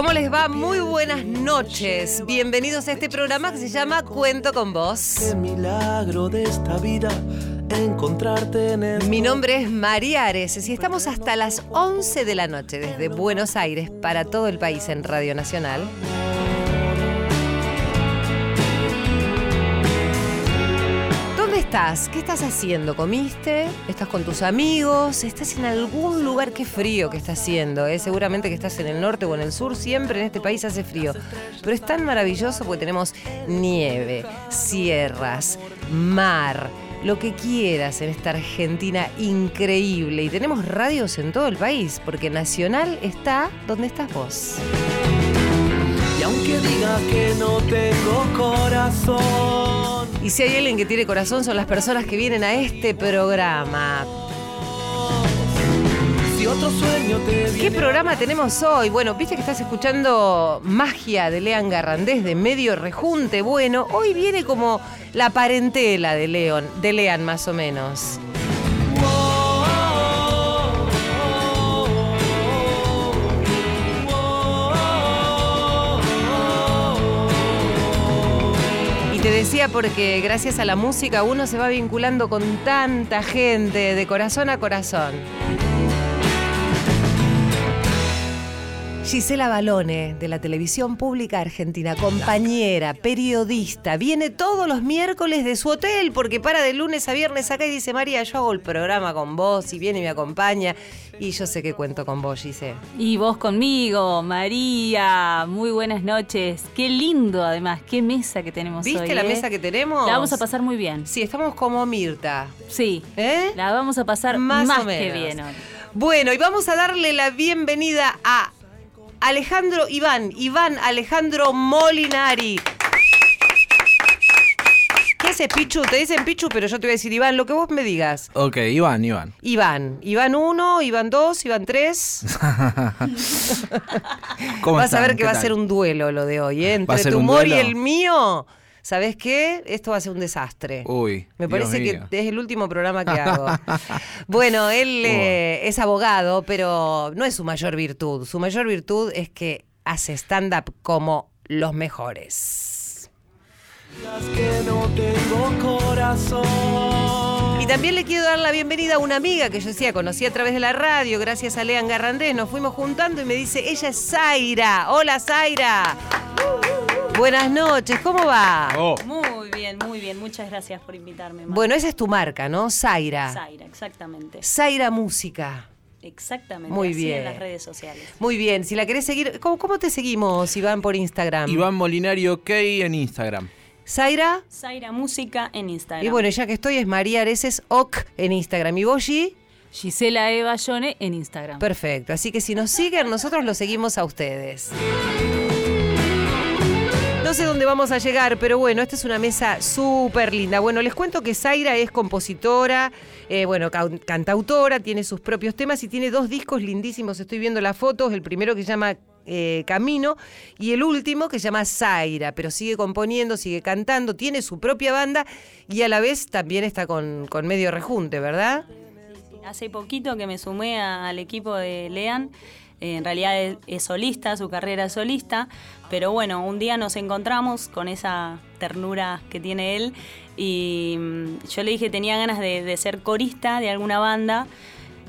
¿Cómo les va? Muy buenas noches. Bienvenidos a este programa que se llama Cuento con vos. Qué milagro de esta vida encontrarte en el. Mi nombre es María Areces y estamos hasta las 11 de la noche desde Buenos Aires para todo el país en Radio Nacional. Estás? ¿Qué estás haciendo? ¿Comiste? ¿Estás con tus amigos? ¿Estás en algún lugar? Qué frío que está haciendo. ¿eh? Seguramente que estás en el norte o en el sur. Siempre en este país hace frío. Pero es tan maravilloso porque tenemos nieve, sierras, mar lo que quieras en esta Argentina increíble. Y tenemos radios en todo el país, porque Nacional está donde estás vos. Y aunque diga que no tengo corazón. Y si hay alguien que tiene corazón son las personas que vienen a este programa. Si otro sueño te ¿Qué programa tenemos hoy? Bueno, viste que estás escuchando Magia de Lean Garrandés de Medio Rejunte. Bueno, hoy viene como la parentela de León, de Lean más o menos. Te decía porque gracias a la música uno se va vinculando con tanta gente de corazón a corazón. Gisela Balone, de la Televisión Pública Argentina, compañera, periodista, viene todos los miércoles de su hotel porque para de lunes a viernes acá y dice, María, yo hago el programa con vos y viene y me acompaña. Y yo sé que cuento con vos, Gisela. Y vos conmigo, María. Muy buenas noches. Qué lindo, además. Qué mesa que tenemos ¿Viste hoy. la eh? mesa que tenemos? La vamos a pasar muy bien. Sí, estamos como Mirta. Sí. ¿Eh? La vamos a pasar Más más, o que bien hoy. Bueno, y vamos a darle la bienvenida a Alejandro Iván, Iván Alejandro Molinari. ¿Qué haces, Pichu? Te dicen Pichu, pero yo te voy a decir Iván, lo que vos me digas. Ok, Iván, Iván. Iván, Iván 1, Iván 2, Iván 3. ¿Cómo Vas a ver que ¿Qué va a ser un duelo lo de hoy, ¿eh? ¿Va a Entre tu humor y el mío. ¿Sabes qué? Esto va a ser un desastre. Uy. Me Dios parece mío. que es el último programa que hago. bueno, él eh, es abogado, pero no es su mayor virtud. Su mayor virtud es que hace stand-up como los mejores. digas que no tengo corazón. Y también le quiero dar la bienvenida a una amiga que yo decía, conocí a través de la radio, gracias a Lean Garrandés, nos fuimos juntando y me dice, ella es Zaira. Hola Zaira. Buenas noches, ¿cómo va? Oh, Muy bien, muy bien. Muchas gracias por invitarme. Mar. Bueno, esa es tu marca, ¿no? Zaira. Zaira, exactamente. Zaira Música. Exactamente. Muy así bien. en las redes sociales. Muy bien, si la querés seguir, ¿cómo, cómo te seguimos, Iván, por Instagram? Iván Molinario OK en Instagram. Zaira. Zaira Música en Instagram. Y bueno, ya que estoy, es María Areces OK en Instagram. ¿Y vos, Gi? Gisela Eva Yone en Instagram. Perfecto. Así que si nos siguen, nosotros los seguimos a ustedes. No sé dónde vamos a llegar, pero bueno, esta es una mesa súper linda. Bueno, les cuento que Zaira es compositora, eh, bueno, cantautora, tiene sus propios temas y tiene dos discos lindísimos. Estoy viendo las fotos, el primero que se llama eh, Camino y el último que se llama Zaira, pero sigue componiendo, sigue cantando, tiene su propia banda y a la vez también está con, con medio rejunte, ¿verdad? Hace poquito que me sumé al equipo de Lean. En realidad es, es solista, su carrera es solista, pero bueno, un día nos encontramos con esa ternura que tiene él y mm, yo le dije tenía ganas de, de ser corista de alguna banda,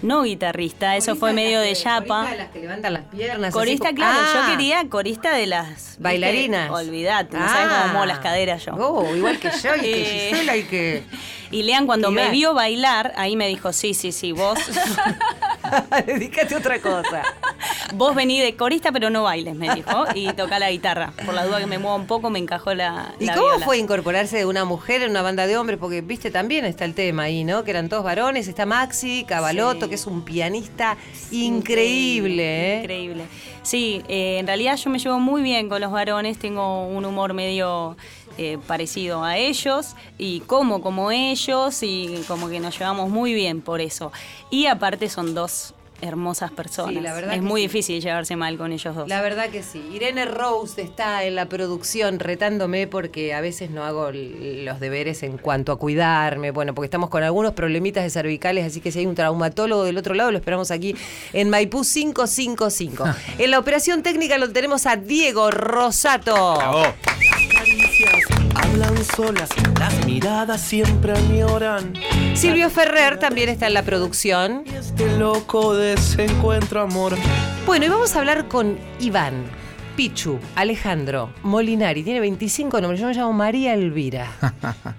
no guitarrista, eso fue medio de chapa. Corista de las que levantan las piernas. Corista, así claro, Ah, yo quería corista de las. Bailarinas. Olvidate, no Ah. sabes cómo muevo las caderas yo. Oh, igual que yo y que Eh. Gisela y que. Y Lean cuando me vio bailar, ahí me dijo, sí, sí, sí, vos Dedícate a otra cosa. Vos vení de corista, pero no bailes, me dijo, y toca la guitarra. Por la duda que me mueva un poco, me encajó la. ¿Y la cómo viola. fue incorporarse de una mujer en una banda de hombres? Porque, viste, también está el tema ahí, ¿no? Que eran todos varones. Está Maxi, Cabalotto, Sí. que es un pianista increíble, ¿eh? Increíble. Sí, eh, en realidad yo me llevo muy bien con los varones, tengo un humor medio eh, parecido a ellos y como como ellos y como que nos llevamos muy bien por eso. Y aparte son dos hermosas personas. Sí, la verdad es que muy sí. difícil llevarse mal con ellos dos. La verdad que sí. Irene Rose está en la producción retándome porque a veces no hago los deberes en cuanto a cuidarme. Bueno, porque estamos con algunos problemitas de cervicales, así que si hay un traumatólogo del otro lado, lo esperamos aquí en Maipú 555. en la operación técnica lo tenemos a Diego Rosato. Hablan solas, las miradas siempre añoran. Silvio Ferrer también está en la producción. Y este loco desencuentro amor. Bueno, y vamos a hablar con Iván, Pichu, Alejandro, Molinari. Tiene 25 nombres. Yo me llamo María Elvira.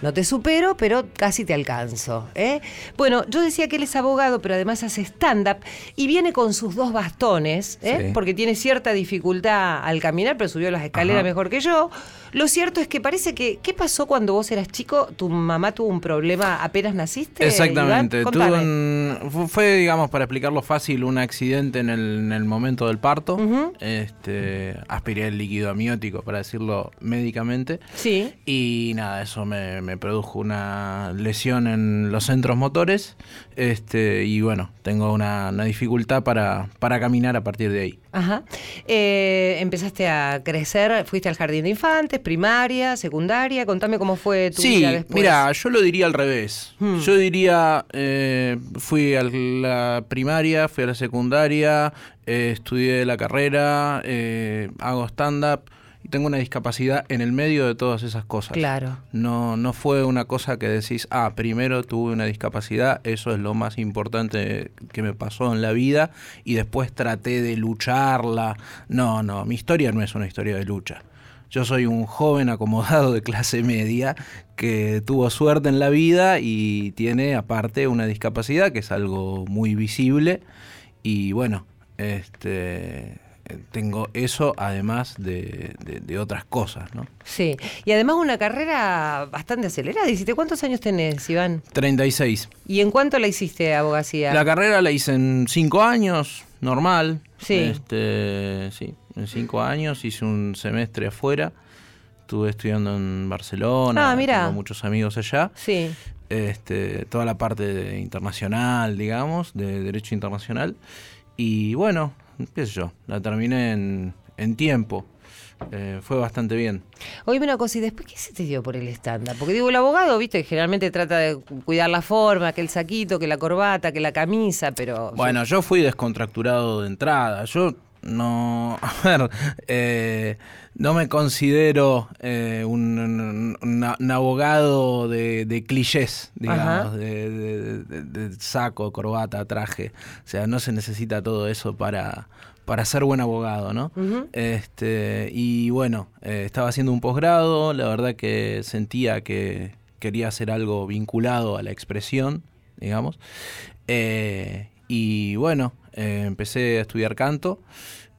No te supero, pero casi te alcanzo. ¿eh? Bueno, yo decía que él es abogado, pero además hace stand-up y viene con sus dos bastones, ¿eh? Sí. porque tiene cierta dificultad al caminar, pero subió las escaleras Ajá. mejor que yo. Lo cierto es que parece que. ¿Qué pasó cuando vos eras chico? ¿Tu mamá tuvo un problema apenas naciste? Exactamente. Un- fu- fue, digamos, para explicarlo fácil, un accidente en el, en el momento del parto. Ujú. este, aspiré el líquido amniótico, para decirlo médicamente. Sí. Y nada, eso me, me produjo una lesión en los centros motores. Este, y bueno, tengo una, una dificultad para, para caminar a partir de ahí. Ajá. Eh, empezaste a crecer, fuiste al jardín de infantes, primaria, secundaria. Contame cómo fue tu Sí, vida después. mira, yo lo diría al revés. Hmm. Yo diría, eh, fui a la primaria, fui a la secundaria, eh, estudié la carrera, hago stand-up tengo una discapacidad en el medio de todas esas cosas. Claro. No, no fue una cosa que decís, ah, primero tuve una discapacidad, eso es lo más importante que me pasó en la vida, y después traté de lucharla. No, no, mi historia no es una historia de lucha. Yo soy un joven acomodado de clase media que tuvo suerte en la vida y tiene aparte una discapacidad que es algo muy visible. Y bueno, este tengo eso además de, de- de otras cosas, ¿no? Sí. Y además una carrera bastante acelerada. Hiciste cuántos años tenés, Iván? 36. ¿Y en cuánto la hiciste abogacía? La carrera la hice en cinco años, normal. Sí. Este, sí, en cinco años hice un semestre afuera. Estuve estudiando en Barcelona. Ah, mira. Tengo muchos amigos allá. Sí. Este, toda la parte de internacional, digamos, de derecho internacional. Y bueno, qué sé yo, la terminé en, en tiempo. Eh, fue bastante bien. Oíme una cosa, ¿y después qué se te dio por el estándar? Porque digo, el abogado, viste, generalmente trata de cuidar la forma, que el saquito, que la corbata, que la camisa, pero... Bueno, yo fui descontracturado de entrada. Yo no, a ver, eh, no me considero eh, un, un- un- un abogado de, de clichés, digamos, de, de- de- de saco, corbata, traje. O sea, no se necesita todo eso para, para ser buen abogado, ¿no? Este, y bueno, eh, estaba haciendo un posgrado, la verdad que sentía que quería hacer algo vinculado a la expresión, digamos. Y bueno, eh, empecé a estudiar canto.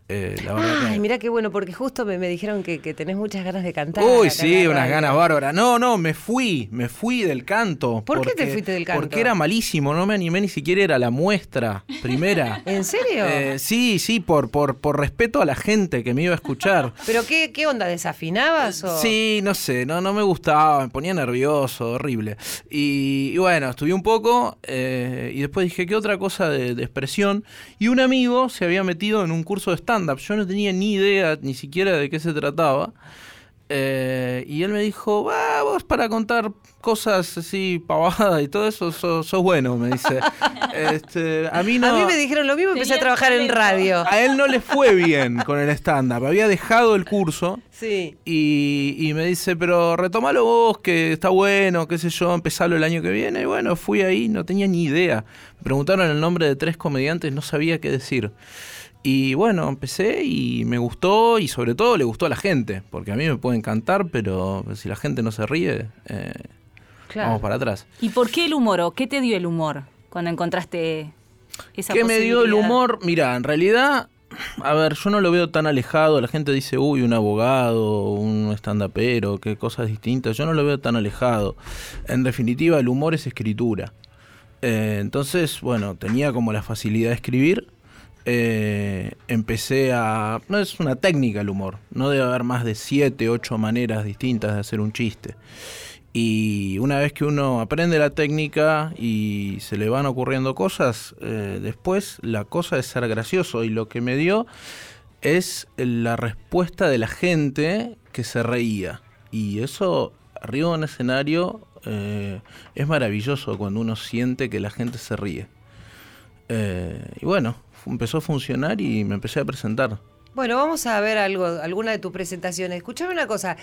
Eh, la Ay, que- mira qué bueno, porque justo me, me dijeron que, que tenés muchas ganas de cantar. Uy, sí, unas ganas bárbaras. No, no, me fui, me fui del canto. ¿Por qué te fuiste del canto? Porque era malísimo, no me animé ni siquiera a ir a la muestra primera. ¿En serio? Eh, sí, sí, por, por, por respeto a la gente que me iba a escuchar. ¿Pero qué, qué onda? ¿Desafinabas o...? Sí, no sé, no, no me gustaba, me ponía nervioso, horrible. Y, y bueno, estudié un poco eh, y después dije, ¿qué otra cosa de, de expresión? Y un amigo se había metido en un curso de stand-up. Yo no tenía ni idea ni siquiera de qué se trataba. Eh, y él me dijo, va, vos para contar cosas así pavadas y todo eso, sos, sos bueno, me dice. Este, a mí no... A mí me dijeron lo mismo, empecé a trabajar en radio. A él no le fue bien con el stand-up. Había dejado el curso Sí. y, y me dice, pero retomalo vos, que está bueno, qué sé yo, empezalo el año que viene. Y bueno, fui ahí, no tenía ni idea. Me preguntaron el nombre de tres comediantes, no sabía qué decir. Y bueno, empecé y me gustó y sobre todo le gustó a la gente, porque a mí me puede encantar, pero si la gente no se ríe, eh, Claro. vamos para atrás. ¿Y por qué el humor o qué te dio el humor cuando encontraste esa ¿Qué me dio el humor? Mira, en realidad, a ver, yo no lo veo tan alejado. La gente dice, uy, un abogado, un estandapero, qué cosas distintas. Yo no lo veo tan alejado. En definitiva, el humor es escritura. Eh, entonces, bueno, tenía como la facilidad de escribir. Eh, empecé a... No es una técnica el humor. No debe haber más de siete, ocho maneras distintas de hacer un chiste. Y una vez que uno aprende la técnica y se le van ocurriendo cosas, eh, después la cosa es ser gracioso. Y lo que me dio es la respuesta de la gente que se reía. Y eso, arriba de un escenario, eh, es maravilloso cuando uno siente que la gente se ríe. Y bueno, empezó a funcionar y me empecé a presentar. Bueno, vamos a ver algo, alguna de tus presentaciones. Escuchame una cosa.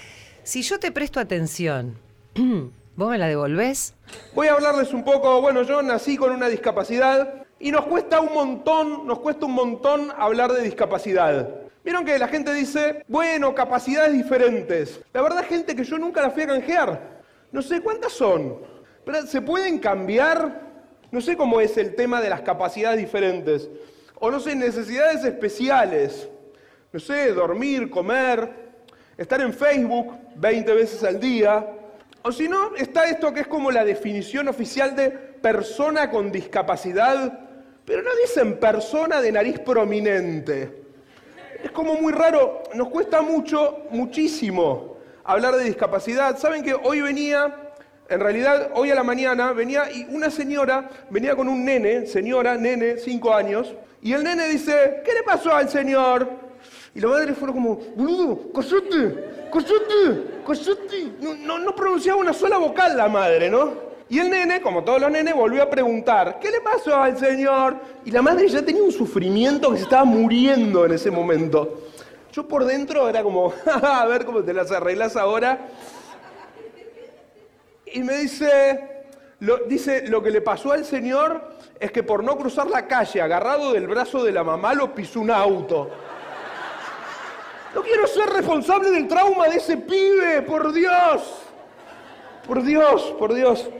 Si yo te presto atención, ¿vos me la devolvés? Voy a hablarles un poco, bueno, yo nací con una discapacidad y nos cuesta un montón, nos cuesta un montón hablar de discapacidad. Vieron que la gente dice, bueno, capacidades diferentes. La verdad, gente que yo nunca la fui a canjear. No sé cuántas son. Pero ¿Se pueden cambiar? No sé cómo es el tema de las capacidades diferentes. O no sé, necesidades especiales. No sé, dormir, comer, estar en Facebook 20 veces al día. O si no, está esto que es como la definición oficial de persona con discapacidad, pero no dicen persona de nariz prominente. Es como muy raro, nos cuesta mucho, muchísimo hablar de discapacidad. Saben que hoy venía, en realidad hoy a la mañana venía y una señora venía con un nene, señora, nene, cinco años, y el nene dice, ¿qué le pasó al señor? Y la madre fue como, boludo, cosete, cosete, cosete. No, no, no pronunciaba una sola vocal la madre, ¿no? Y el nene, como todos los nenes, volvió a preguntar, ¿qué le pasó al señor? Y la madre ya tenía un sufrimiento que se estaba muriendo en ese momento. Yo por dentro era como, a ver cómo te las arreglas ahora. Y me dice, dice, lo que le pasó al señor es que por no cruzar la calle, agarrado del brazo de la mamá, lo pisó un auto. No quiero ser responsable del trauma de ese pibe, por Dios. Por Dios, por Dios.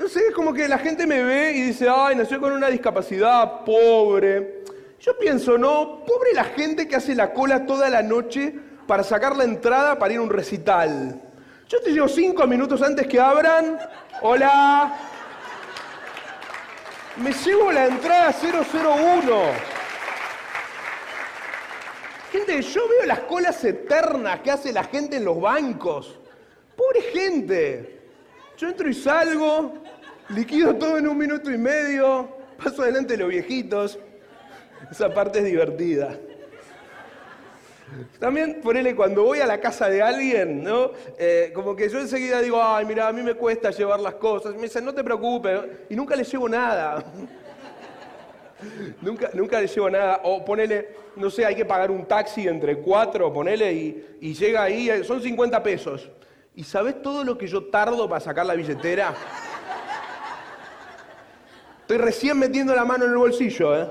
No sé, es como que la gente me ve y dice, ay, nació con una discapacidad, pobre. Yo pienso, no, pobre la gente que hace la cola toda la noche para sacar la entrada para ir a un recital. Yo te llevo cinco minutos antes que abran. Hola. Me llevo la entrada 001. Gente, yo veo las colas eternas que hace la gente en los bancos. Pobre gente. Yo entro y salgo, liquido todo en un minuto y medio, paso adelante de los viejitos. Esa parte es divertida. También, ponele, cuando voy a la casa de alguien, ¿no? Eh, como que yo enseguida digo, ay, mira, a mí me cuesta llevar las cosas. Me dicen, no te preocupes. Y nunca le llevo nada. nunca, nunca le llevo nada. O ponele, no sé, hay que pagar un taxi entre cuatro, ponele, y, y llega ahí, eh, son 50 pesos. ¿Y sabes todo lo que yo tardo para sacar la billetera? Estoy recién metiendo la mano en el bolsillo, ¿eh?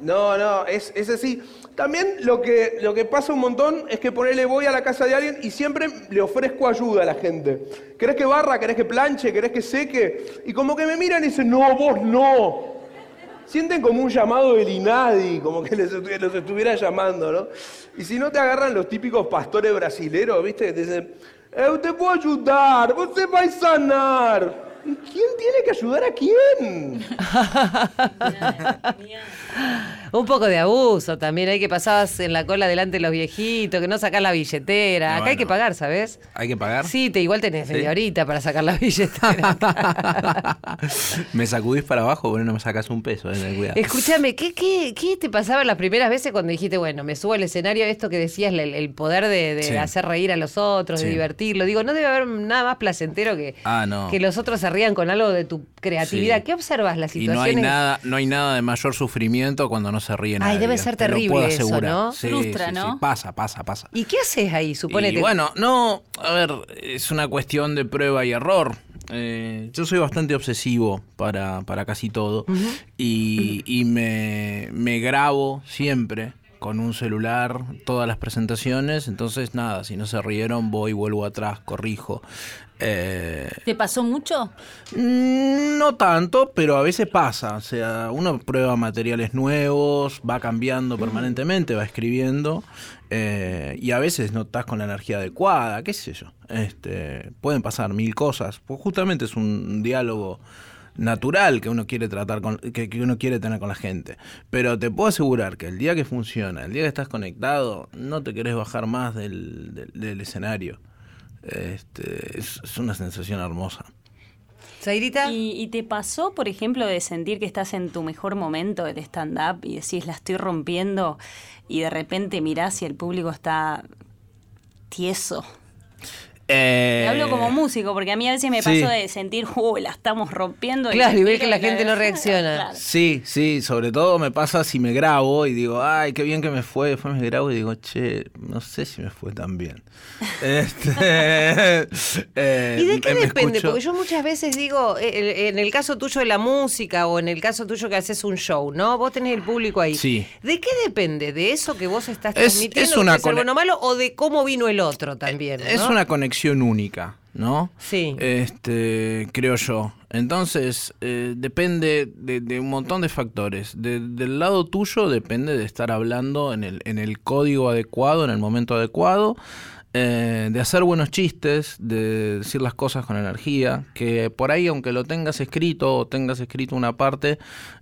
No, no, es, es así. También lo que, lo que pasa un montón es que ponerle voy a la casa de alguien y siempre le ofrezco ayuda a la gente. ¿Querés que barra? ¿Querés que planche? ¿Querés que seque? Y como que me miran y dicen, no, vos no. Sienten como un llamado del INADI, como que les los estuviera llamando, ¿no? Y si no te agarran los típicos pastores brasileros, ¿viste? Que te dicen, eh, te puedo ayudar, vos te vais a sanar. ¿Y quién tiene que ayudar a quién? Un poco de abuso también. Hay que pasabas en la cola delante de los viejitos, que no sacás la billetera. No, Acá hay que pagar, ¿sabes? ¿Hay que pagar? Sí, te, igual tenés ¿Sí? media horita para sacar la billetera. me sacudís para abajo, bueno, no me sacas un peso, eh, cuidado. Escúchame, ¿qué, qué, qué te pasaba las primeras veces cuando dijiste, bueno, me subo al escenario, esto que decías, el, el poder de, de Sí. hacer reír a los otros, de divertirlo? Digo, no debe haber nada más placentero que, Ah, no. que los otros se rían con algo de tu creatividad. ¿Qué observas las Y no hay nada, no hay nada de mayor sufrimiento cuando no se ríe Ay, nadie. debe ser te lo terrible puedo eso. ¿no? Sí, Frustra, sí, ¿no? sí, Pasa, pasa, pasa. ¿Y qué haces ahí? Suponete. Y bueno, no, a ver, es una cuestión de prueba y error. Eh, yo soy bastante obsesivo para, para casi todo y, y me, me grabo siempre con un celular todas las presentaciones, entonces nada, si no se rieron voy, vuelvo atrás, corrijo. Eh, ¿Te pasó mucho? Mm, No tanto, pero a veces pasa. O sea, uno prueba materiales nuevos, va cambiando permanentemente, va escribiendo. eh, y a veces no estás con la energía adecuada, qué sé yo. Este, pueden pasar mil cosas. Pues justamente es un diálogo natural que uno quiere tratar con, que, que uno quiere tener con la gente. Pero te puedo asegurar que el día que funciona, el día que estás conectado, no te querés bajar más del, del- del escenario. Este, es, es una sensación hermosa. Zairita. ¿Y, y te pasó, por ejemplo, de sentir que estás en tu mejor momento del stand-up y decís, la estoy rompiendo, y de repente mirás y el público está tieso? Eh, Te hablo como músico, porque a mí a veces me sí. pasó de sentir, uy, la estamos rompiendo. Claro, y ver que la gente no reacciona. Claro. Sí, sí, sobre todo me pasa si me grabo y digo, ay, qué bien que me fue. Después me grabo y digo, che, no sé si me fue tan bien. Este, eh, ¿Y de qué depende? escucho- Porque yo muchas veces digo, eh, en el caso tuyo de la música o en el caso tuyo que haces un show, ¿no? Vos tenés el público ahí. Sí. ¿De qué depende? ¿De eso que vos estás Es- transmitiendo, es que una puede ser cone- bueno o malo, o de cómo vino el otro también? Es ¿no? una conexión única, ¿no? Sí. Este, creo yo. Entonces, eh, depende de, de un montón de factores. De- del lado tuyo depende de estar hablando en el, en el código adecuado, en el momento adecuado, eh, de hacer buenos chistes, de decir las cosas con energía, que por ahí, aunque lo tengas escrito o tengas escrito una parte,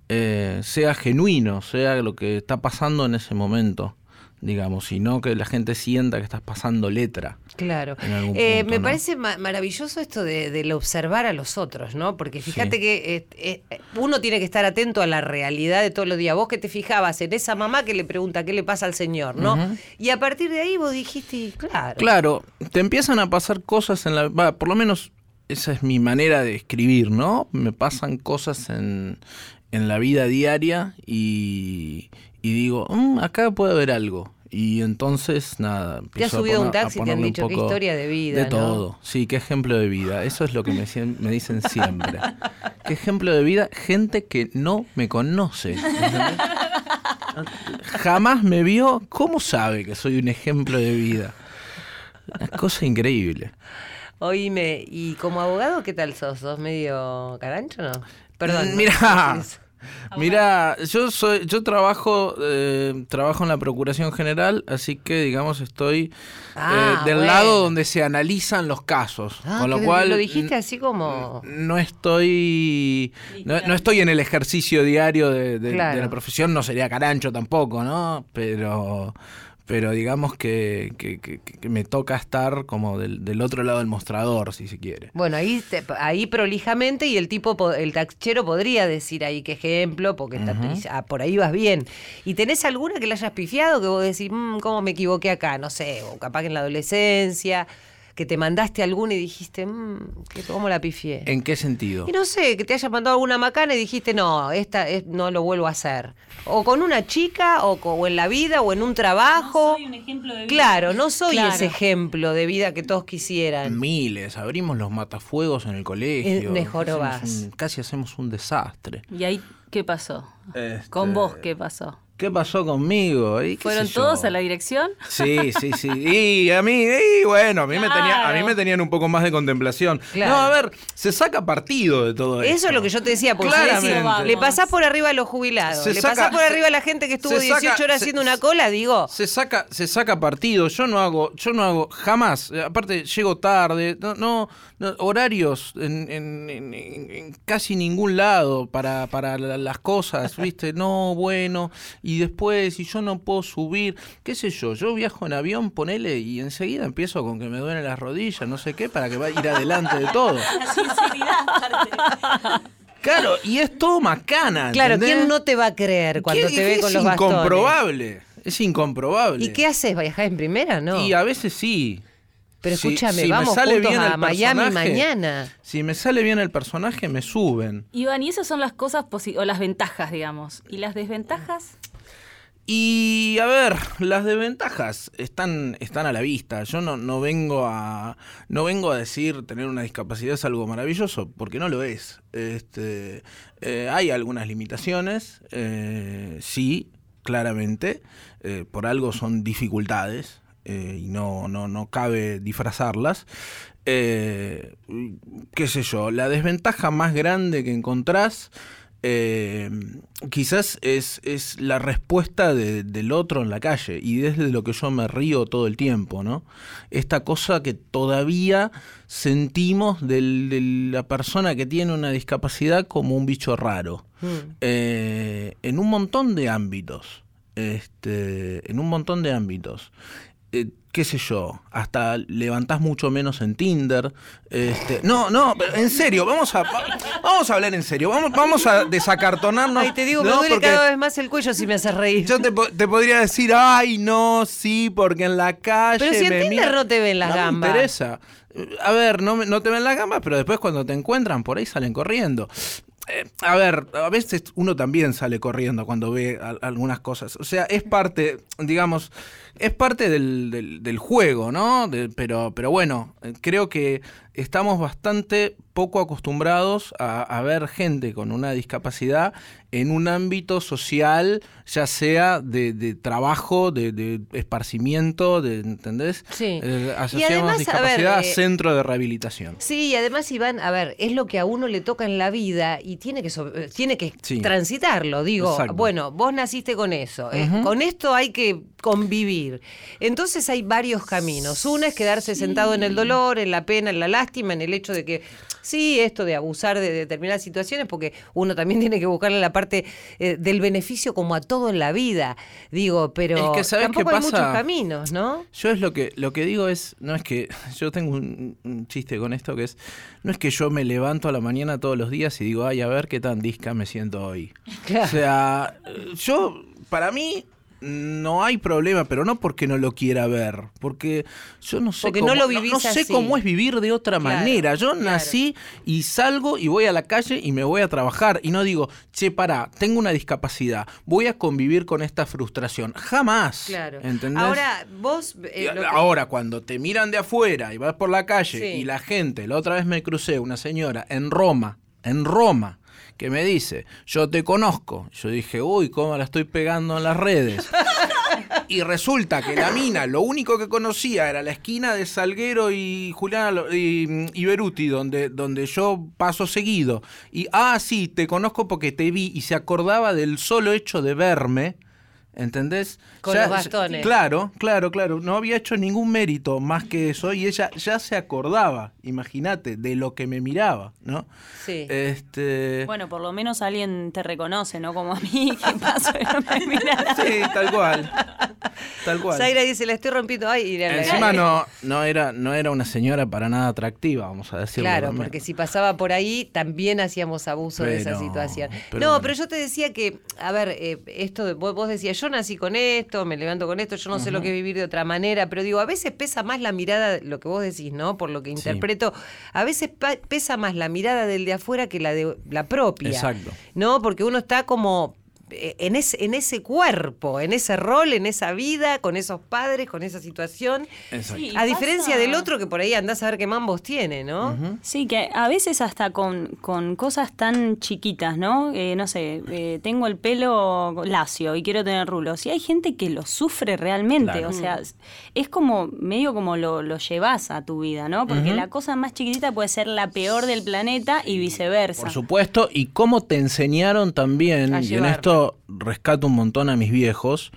eh, sea genuino, sea lo que está pasando en ese momento. Digamos, y no que la gente sienta que estás pasando letra. Claro. Eh, me ¿no? parece ma- maravilloso esto de, del observar a los otros, ¿no? Porque fíjate Sí. que eh, eh, uno tiene que estar atento a la realidad de todos los días. Vos que te fijabas en esa mamá que le pregunta qué le pasa al señor, ¿no? Y a partir de ahí vos dijiste, claro. Claro, te empiezan a pasar cosas en la... va, por lo menos esa es mi manera de escribir, ¿no? Me pasan cosas en, en la vida diaria y, y digo, "Mm, acá puede haber algo. Y entonces, nada. Te has subido a un poner- taxi y te han dicho qué historia de vida, De ¿no? todo, sí, qué ejemplo de vida. Eso es lo que me, me dicen siempre. qué ejemplo de vida, gente que no me conoce. ¿entendés? Jamás me vio, ¿cómo sabe que soy un ejemplo de vida? Una cosa increíble. Oíme, ¿y como abogado qué tal sos? ¿Sos medio carancho no? Perdón. no- Mira, no. mira, yo soy, yo trabajo, eh, trabajo en la Procuración General, así que digamos estoy Ah, eh, del bueno. lado donde se analizan los casos, Ah, con lo cual lo dijiste así como... no estoy no, no estoy en el ejercicio diario de, de- Claro. de la profesión, no sería carancho tampoco, ¿no? Pero pero digamos que, que- que- que me toca estar como del, del otro lado del mostrador, si se quiere. Bueno, ahí, te- ahí prolijamente y el tipo, po- el taxero podría decir ahí qué ejemplo, porque está- ah, por ahí vas bien. ¿Y tenés alguna que le hayas pifiado que vos decís, "Mm, cómo me equivoqué acá? No sé, o capaz que en la adolescencia, que te mandaste alguna y dijiste, "Mm, que ¿cómo la pifié? ¿En qué sentido? Y no sé, que te haya mandado alguna macana y dijiste, no, esta es- no lo vuelvo a hacer. O con una chica, o, o en la vida, o en un trabajo. soy un ejemplo de vida. Claro, no soy Claro. ese ejemplo de vida que todos quisieran. Miles, abrimos los matafuegos en el colegio. De. Hacemos un- casi hacemos un desastre. ¿Y ahí qué pasó? Este, Con vos, ¿qué pasó? ¿Qué pasó conmigo? Y ¿Fueron yo. todos a la dirección? Sí, sí, sí. Y a mí, y bueno, a mí, me tenía, a mí me tenían un poco más de contemplación. Claro. No, a ver, se saca partido de todo esto. Eso es lo que yo te decía, porque le pasás por arriba a los jubilados, Se le saca- pasás por arriba a la gente que estuvo se 18 saca- horas se- haciendo una cola, digo, Se saca, se saca partido. Yo no hago, yo no hago jamás. Aparte, llego tarde. No, no, no, horarios en, en- en- en- casi ningún lado para, para la- las cosas, ¿viste? No, bueno. Y después, y yo no puedo subir, qué sé yo. Yo viajo en avión, ponele, y enseguida empiezo con que me duelen las rodillas, no sé qué, para que vaya a ir adelante de todo. La sinceridad, aparte. Claro, y es todo macana. claro. ¿quién no te va a creer cuando ¿Qué- te ve es con los bastones? incomprobable. Es incomprobable. ¿Y qué haces? ¿Viajás en primera? No. Y a veces sí. Pero Si- escúchame, si me vamos sale juntos bien a Miami mañana. Si me sale bien el personaje, me suben. Iván, y esas son las cosas posi- o las ventajas, digamos. ¿Y las desventajas? Y a ver, las desventajas están, están a la vista. Yo no, no vengo a. No vengo a decir tener una discapacidad es algo maravilloso, porque no lo es. Este, eh, hay algunas limitaciones, eh, sí, claramente. eh, por algo son dificultades. y no, no, no cabe disfrazarlas. Qué sé yo, la desventaja más grande que encontrás eh, quizás es, es la respuesta de- del otro en la calle y desde lo que yo me río todo el tiempo, ¿no? Esta cosa que todavía sentimos del- de la persona que tiene una discapacidad como un bicho raro. Eh, en un montón de ámbitos. Este, en un montón de ámbitos. Eh, qué sé yo, hasta levantás mucho menos en Tinder. Este, no, no, pero en serio, vamos a, va- vamos a hablar en serio, vamos, vamos a desacartonarnos. Ay, te digo, me duele Porque cada vez más el cuello si me haces reír. Yo te, po- te podría decir, ay, no, sí, porque en la calle. Pero si en me Tinder mira-". no te ven las no gambas. Me interesa. A ver, no, no te ven las gambas, pero después cuando te encuentran por ahí salen corriendo. Eh, a ver, a veces uno también sale corriendo cuando ve algunas cosas. O sea, es parte, digamos, es parte del, del- del juego, ¿no? Pero, pero bueno, eh, creo que estamos bastante poco acostumbrados a ver gente con una discapacidad en un ámbito social, ya sea de, de trabajo, de, de esparcimiento, de, ¿entendés? Sí. Eh, Y asociamos además, a discapacidad a eh, centro de rehabilitación. Sí, y además, Iván, a ver, es lo que a uno le toca en la vida y tiene que, eh, tiene que Sí. transitarlo. Digo, Exacto. bueno, vos naciste con eso, eh, con esto hay que convivir. Entonces hay varios caminos. Uno es quedarse sentado en el dolor, en la pena, en la lástima, en el hecho de que, sí, esto de abusar de determinadas situaciones, porque uno también tiene que buscarle la parte eh, del beneficio como a todo en la vida. Digo, pero Es que, ¿sabés qué tampoco hay muchos caminos, ¿no? Yo es lo que lo que digo es, no es que yo tengo un, un chiste con esto que es, no es que yo me levanto a la mañana todos los días y digo, ay, a ver qué tan disca me siento hoy. Claro. O sea, yo, para mí, no hay problema, pero no porque no lo quiera ver, porque yo no sé, Porque cómo, no lo vivís no sé así. cómo es vivir de otra Claro, manera. Yo claro. nací y salgo y voy a la calle y me voy a trabajar y no digo, che, pará, tengo una discapacidad, voy a convivir con esta frustración. Jamás. Claro. ¿Entendés? Ahora, vos... eh, que- Ahora, cuando te miran de afuera y vas por la calle Sí. y la gente, la otra vez me crucé una señora en Roma, en Roma, que me dice, yo te conozco. Yo dije, uy, cómo la estoy pegando en las redes. Y resulta que la mina, lo único que conocía era la esquina de Salguero y Juliana Lo- y, y Beruti, donde, donde yo paso seguido. Y, ah, sí, te conozco porque te vi y se acordaba del solo hecho de verme. ¿Entendés? Con los bastones. Claro, claro, claro. No había hecho ningún mérito más que eso y ella ya se acordaba, imagínate, de lo que me miraba, ¿no? Sí. Este. Bueno, por lo menos alguien te reconoce, ¿no? Como a mí, que paso y no me mira Sí, tal cual. Tal cual. Zaira dice, la estoy rompiendo. Ay, y la- Encima no, no, era, no era una señora para nada atractiva, vamos a decirlo. Claro, también. porque si pasaba por ahí, también hacíamos abuso de esa situación. pero no, pero yo te decía que, a ver, eh, esto de- vos, vos decías, yo nací con esto, me levanto con esto, yo no sé lo que es vivir de otra manera, pero digo, a veces pesa más la mirada, lo que vos decís, ¿no? Por lo que interpreto, a veces pesa más la mirada del de afuera que la de la propia. Exacto. ¿No? Porque uno está como en ese, en ese cuerpo, en ese rol, en esa vida, con esos padres, con esa situación. Sí, A diferencia pasa- del otro que por ahí andás a ver qué mambos tiene, ¿no? Sí, que a veces hasta con, con cosas tan chiquitas, ¿no? Eh, no sé, eh, tengo el pelo lacio y quiero tener rulos. Y hay gente que lo sufre realmente, Claro. o sea, es como medio como lo, lo llevas a tu vida, ¿no? Porque la cosa más chiquitita puede ser la peor del planeta y viceversa. Por supuesto, y cómo te enseñaron también, y en llevarlo. Rescato un montón a mis viejos,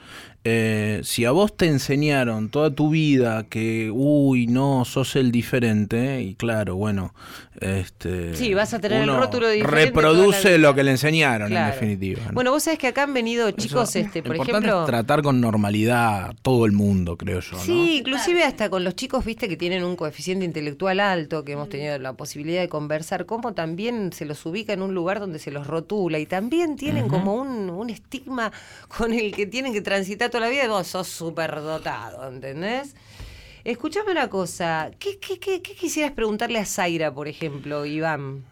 eh, si a vos te enseñaron toda tu vida que, uy, no, sos el diferente, y claro, bueno, este, Sí, vas a tener el uno rótulo de diferente Reproduce lo que le enseñaron, Claro. en definitiva. ¿no? Bueno, vos sabés que acá han venido chicos, Eso, este, por ejemplo. es tratar con normalidad a todo el mundo, creo yo, ¿no? Sí, inclusive hasta con los chicos, viste, que tienen un coeficiente intelectual alto, que hemos tenido la posibilidad de conversar, cómo también se los ubica en un lugar donde se los rotula y también tienen como un, un estigma con el que tienen que transitar toda la vida y vos sos súper dotado, ¿entendés? Escuchame una cosa, ¿qué, qué, qué, qué quisieras preguntarle a Zaira, por ejemplo, Iván?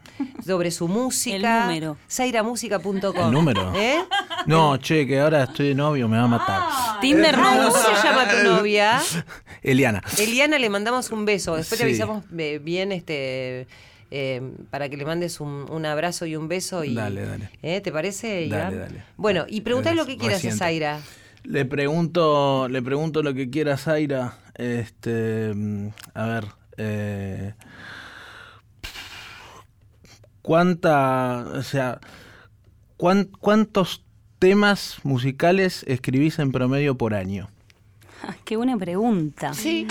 Sobre su música. El número. Zairamusica.com. ¿El número? ¿Eh? No, che, que ahora estoy de novio, me va a matar. Tinder no ¿Cómo se llama tu novia? Eliana. Eliana, le mandamos un beso. Después te Sí. avisamos eh, bien este eh, para que le mandes un, un abrazo y un beso. Y, Dale, dale. ¿Eh? ¿Te parece, Iván? Dale, dale. Bueno, y preguntale lo que quieras a. Zaira. Le pregunto, le pregunto lo que quiera Zaira. Este, a ver, eh, ¿cuánta, o sea, cuán- cuántos temas musicales escribís en promedio por año? Ah, Qué buena pregunta. Sí.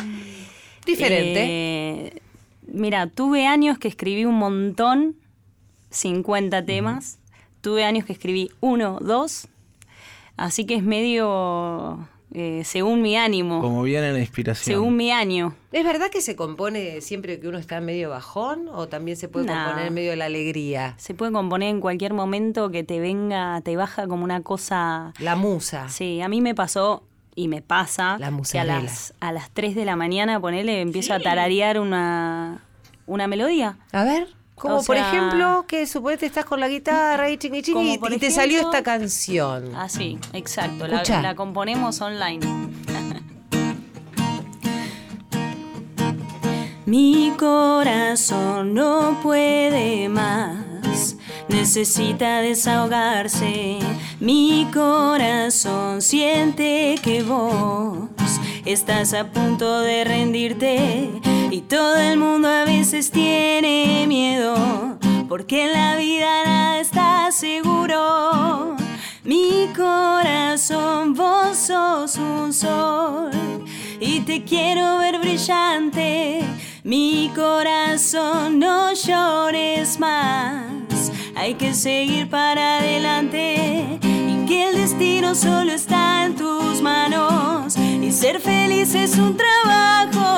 Diferente. Eh, mira, tuve años que escribí un montón, 50 temas. Tuve años que escribí uno, dos. Así que es medio eh, según mi ánimo, Como viene la inspiración. según mi año. ¿Es verdad que se compone siempre que uno está medio bajón o también se puede No. componer en medio de la alegría? Se puede componer en cualquier momento que te venga, te baja como una cosa. La musa. Sí, a mí me pasó y me pasa La que a las, a las 3 de la mañana, ponele, empiezo a tararear una, una melodía. A ver, como O por sea- ejemplo, que suponete estás con la guitarra y chingui y te salió esta canción. Así, exacto. La, Escuchá. la componemos online. Mi corazón no puede más, necesita desahogarse. Mi corazón siente que vos estás a punto de rendirte y todo el mundo a veces tiene miedo porque en la vida nada está seguro. Mi corazón, vos sos un sol y te quiero ver brillante. Mi corazón, no llores más. Hay que seguir para adelante y que el destino solo está en tus manos. Y ser feliz es un trabajo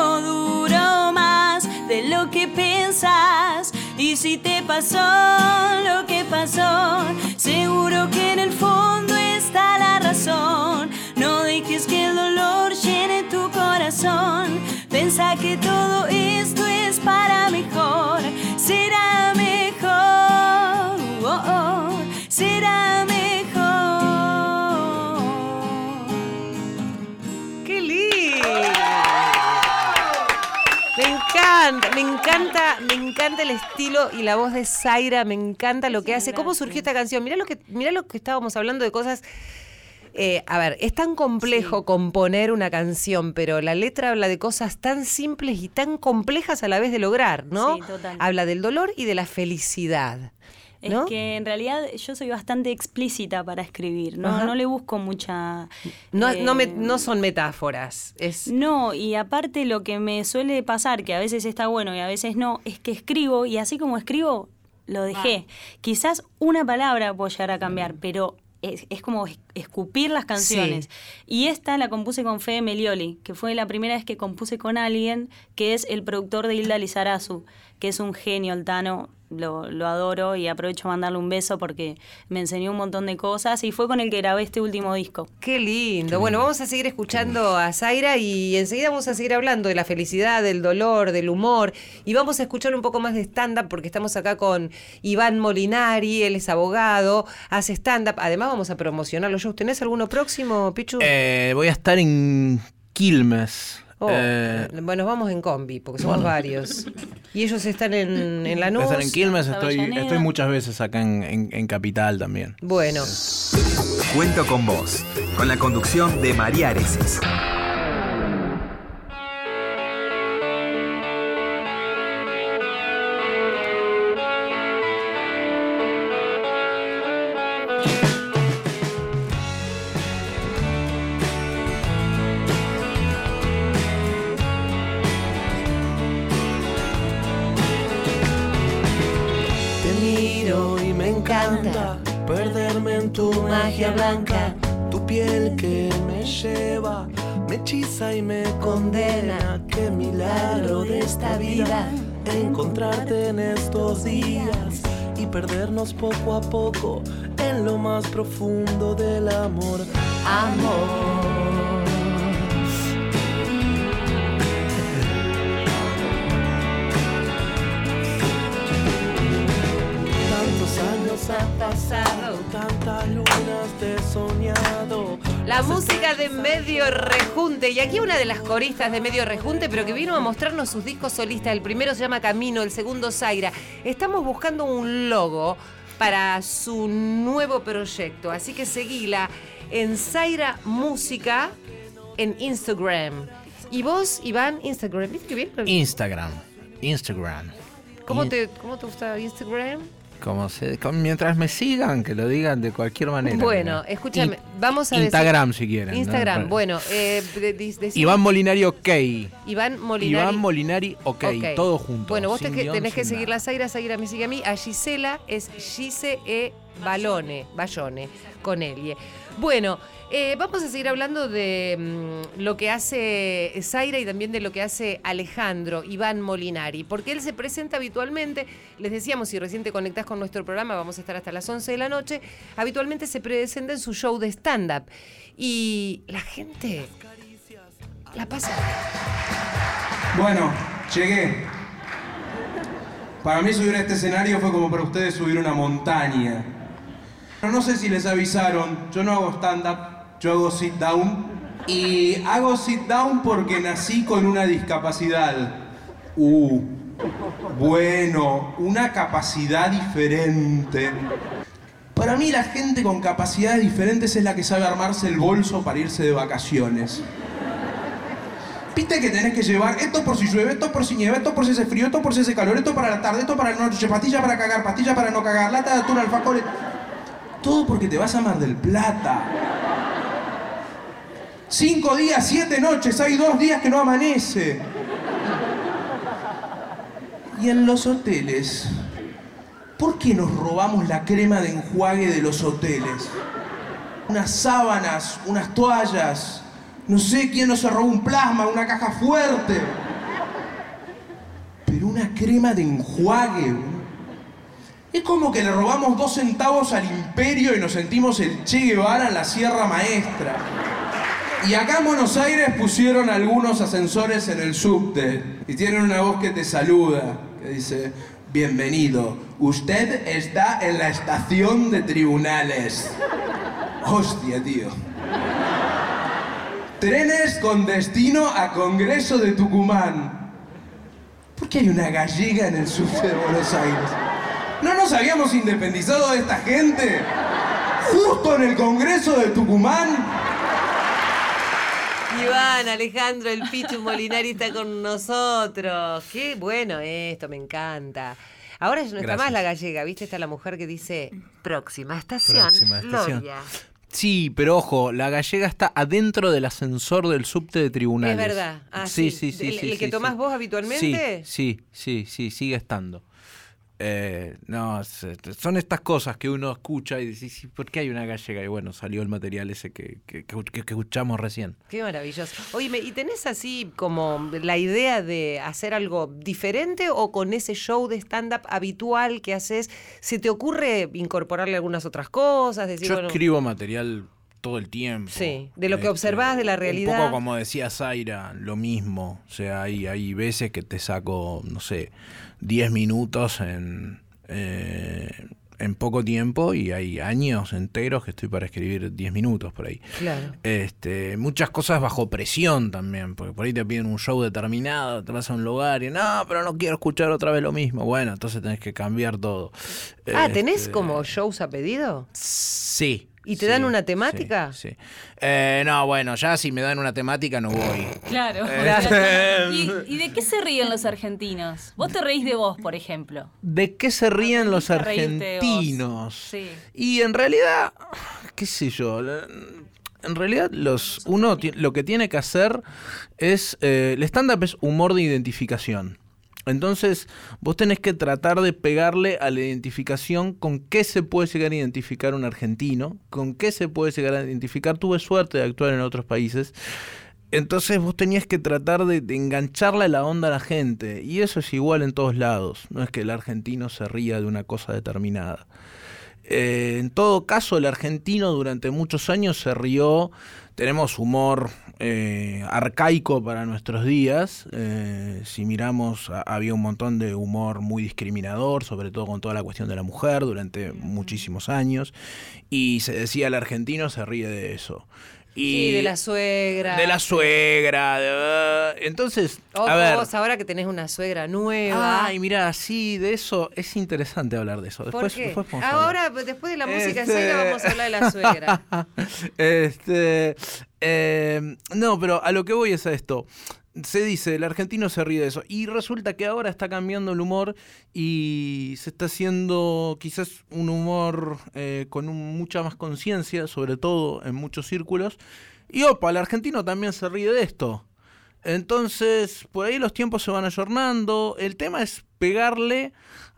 si te pasó lo que pasó, seguro que en el fondo está la razón. No dejes que el dolor llene tu corazón. Pensa que todo esto es para encanta, me encanta, me encanta el estilo y la voz de Zaira, me encanta lo que hace. ¿Cómo surgió esta canción? Mirá lo que, mirá lo que estábamos hablando de cosas. eh, a ver, es tan complejo componer una canción, pero la letra habla de cosas tan simples y tan complejas a la vez de lograr, ¿no? Sí, total. Habla del dolor y de la felicidad. Es ¿no? que en realidad yo soy bastante explícita para escribir, no, Ajá. no le busco mucha... No, eh, no, me- no son metáforas. Es, No, y aparte lo que me suele pasar, que a veces está bueno y a veces no, es que escribo y así como escribo, lo dejé. Quizás una palabra puedo llegar a cambiar, pero es, es como es- escupir las canciones. Y esta la compuse con Fede Melioli, que fue la primera vez que compuse con alguien que es el productor de Hilda Lizarazu, que es un genio, el Tano. Lo, lo adoro y aprovecho a mandarle un beso porque me enseñó un montón de cosas y fue con el que grabé este último disco. Qué lindo. Bueno, vamos a seguir escuchando a Zaira y enseguida vamos a seguir hablando de la felicidad, del dolor, del humor y vamos a escuchar un poco más de stand-up porque estamos acá con Iván Molinari, él es abogado, hace stand-up. Además vamos a promocionar los shows. ¿Tenés alguno próximo, Pichu? Eh, voy a estar en Quilmes. Oh, Eh, bueno, vamos en combi porque somos varios. Y ellos están en, en estar noche. en Quilmes, estoy muchas veces acá en, en- en Capital también. Bueno, Cuento con vos, con la conducción de María Areces. Profundo del amor. Amor. Tantos años han pasado, tantas lunas te he soñado. La música de Medio Rejunte. Y aquí una de las coristas de Medio Rejunte, pero que vino a mostrarnos sus discos solistas. El primero se llama Camino, el segundo Zaira. Estamos buscando un logo para su nuevo proyecto. Así que seguila en Zaira Música en Instagram. Y vos, Iván, Instagram. ¿Viste qué bien? Instagram. Instagram. ¿Cómo In- te, ¿Cómo te gusta Instagram? Como se- con- mientras me sigan, que lo digan de cualquier manera. Bueno, escúchame, vamos a decir- Instagram si quieren. ¿no? Instagram, bueno. Eh, de- de- decí- Iván Molinari OK. Iván Molinari. Iván Molinari OK. Todo junto. Bueno, vos sin te- guion, tenés que seguir nada. la Zaira, Zaira me sigue a mí. A Gisela es Gise E Balone, Bayone, con Elie. Bueno, eh, vamos a seguir hablando de mm, lo que hace Zaira y también de lo que hace Alejandro Iván Molinari, porque él se presenta habitualmente, les decíamos, si recién te conectás con nuestro programa, vamos a estar hasta las 11 de la noche, habitualmente se presenta en su show de stand-up y la gente la pasa. Bueno, llegué. Para mí subir a este escenario fue como para ustedes subir una montaña. No sé si les avisaron, yo no hago stand-up, yo hago sit-down. Y hago sit-down porque nací con una discapacidad. Uh, bueno, una capacidad diferente. Para mí la gente con capacidades diferentes es la que sabe armarse el bolso para irse de vacaciones. Viste que tenés que llevar esto por si llueve, esto por si nieve, esto por si hace frío, esto por si hace calor, esto para la tarde, esto para la noche, pastilla para cagar, pastilla para no cagar, lata de atún, alfajores. Todo porque te vas a Mar del Plata. Cinco días, siete noches, hay dos días que no amanece. Y en los hoteles, ¿por qué nos robamos la crema de enjuague de los hoteles? Unas sábanas, unas toallas, no sé quién nos robó un plasma, una caja fuerte. Pero una crema de enjuague. Es como que le robamos dos centavos al imperio y nos sentimos el Che Guevara en la Sierra Maestra. Y acá en Buenos Aires pusieron algunos ascensores en el subte y tienen una voz que te saluda, que dice, bienvenido, usted está en la estación de tribunales. Hostia, tío. Trenes con destino a Congreso de Tucumán. ¿Por qué hay una gallega en el subte de Buenos Aires? ¿No nos habíamos independizado de esta gente? Justo en el Congreso de Tucumán. Iván, Alejandro, el Pichu Molinari está con nosotros. Qué bueno esto, me encanta. Ahora ya no está Gracias. más la gallega, ¿viste? Está la mujer que dice próxima estación. Próxima estación. Gloria. Sí, pero ojo, la gallega está adentro del ascensor del subte de tribunales. Es verdad. Ah, sí, sí. sí, sí. ¿El- sí, el que sí, tomás sí. vos habitualmente? Sí, sí, sí, sí, sigue estando. Eh, no, son estas cosas que uno escucha y dice, "Sí, ¿por qué hay una gallega? Y bueno, salió el material ese que, que- que- que- que escuchamos recién. Qué maravilloso. Oye, ¿y tenés así como la idea de hacer algo diferente o con ese show de stand-up habitual que haces, se te ocurre incorporarle algunas otras cosas? Decir, Yo bueno, escribo material todo el tiempo. Sí, de lo que observás de la Un realidad. poco como decía Zaira, lo mismo. O sea, hay, hay veces que te saco, no sé, 10 minutos en, eh, en poco tiempo y hay años enteros que estoy para escribir 10 minutos por ahí. Claro. Este, muchas cosas bajo presión también, porque por ahí te piden un show determinado, te vas a un lugar y no, pero no quiero escuchar otra vez lo mismo. Bueno, entonces tenés que cambiar todo. Ah, ¿tenés Este, como shows a pedido? Sí. ¿Y te sí, dan una temática? Sí. sí. Eh, no, bueno, ya si me dan una temática no voy. Claro. Eh, ¿Y, y de qué se ríen los argentinos? Vos te reís de vos, por ejemplo. ¿De qué se ríen los argentinos? Sí. Y en realidad, qué sé yo, en realidad los uno lo que tiene que hacer es eh, el stand up es humor de identificación. Entonces, vos tenés que tratar de pegarle a la identificación con qué se puede llegar a identificar un argentino, con qué se puede llegar a identificar. Tuve suerte de actuar en otros países. Entonces vos tenías que tratar de, de engancharle la onda a la gente. Y eso es igual en todos lados. No es que el argentino se ría de una cosa determinada. Eh, en todo caso, el argentino durante muchos años se rió. Tenemos humor eh, arcaico para nuestros días. Eh, si miramos, había un montón de humor muy discriminador, sobre todo con toda la cuestión de la mujer durante muchísimos años. Y se decía el argentino se ríe de eso. Y Sí, de la suegra. de la suegra. de- entonces, Ojo, a ver. vos ahora que tenés una suegra nueva. Ay, mira, sí, de eso es interesante hablar de eso. ¿Por Después, qué? después hablar. Ahora, después de la música Este- vamos a hablar de la suegra. este, eh, no, pero a lo que voy es a esto. Se dice, el argentino se ríe de eso. Y resulta que ahora está cambiando el humor y se está haciendo quizás un humor eh, con mucha más conciencia, sobre todo en muchos círculos. Y opa, el argentino también se ríe de esto. Entonces, por ahí los tiempos se van ayornando. El tema es pegarle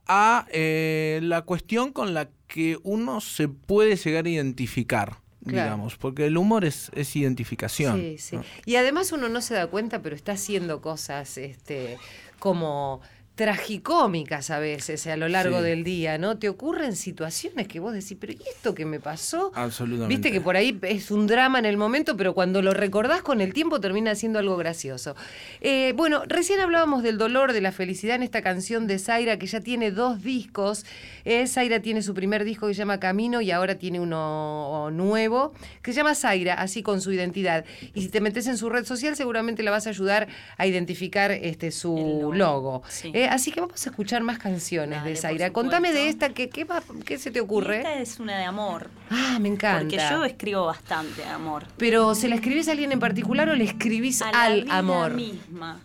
a eh, la cuestión con la que uno se puede llegar a identificar, Claro. digamos, porque el humor es, es identificación. Sí, sí. ¿no? Y además uno no se da cuenta, pero está haciendo cosas este, como tragicómicas a veces a lo largo Sí. del día, ¿no? Te ocurren situaciones que vos decís, pero ¿y esto que me pasó? Absolutamente. Viste que por ahí es un drama en el momento, pero cuando lo recordás con el tiempo termina siendo algo gracioso. Eh, bueno, recién hablábamos del dolor, de la felicidad en esta canción de Zaira, que ya tiene dos discos. Eh, Zaira tiene su primer disco que se llama Camino y ahora tiene uno nuevo que se llama Zaira, así con su identidad. Y si te metes en su red social, seguramente la vas a ayudar a identificar este, su logo. logo, sí. Eh, así que vamos a escuchar más canciones Dale, de Zaira. Contame de esta, ¿qué, qué, va- qué se te ocurre? Esta es una de amor. Ah, me encanta. Porque yo escribo bastante de amor. Pero ¿se la escribís a alguien en particular o le escribís A la al vida amor? misma.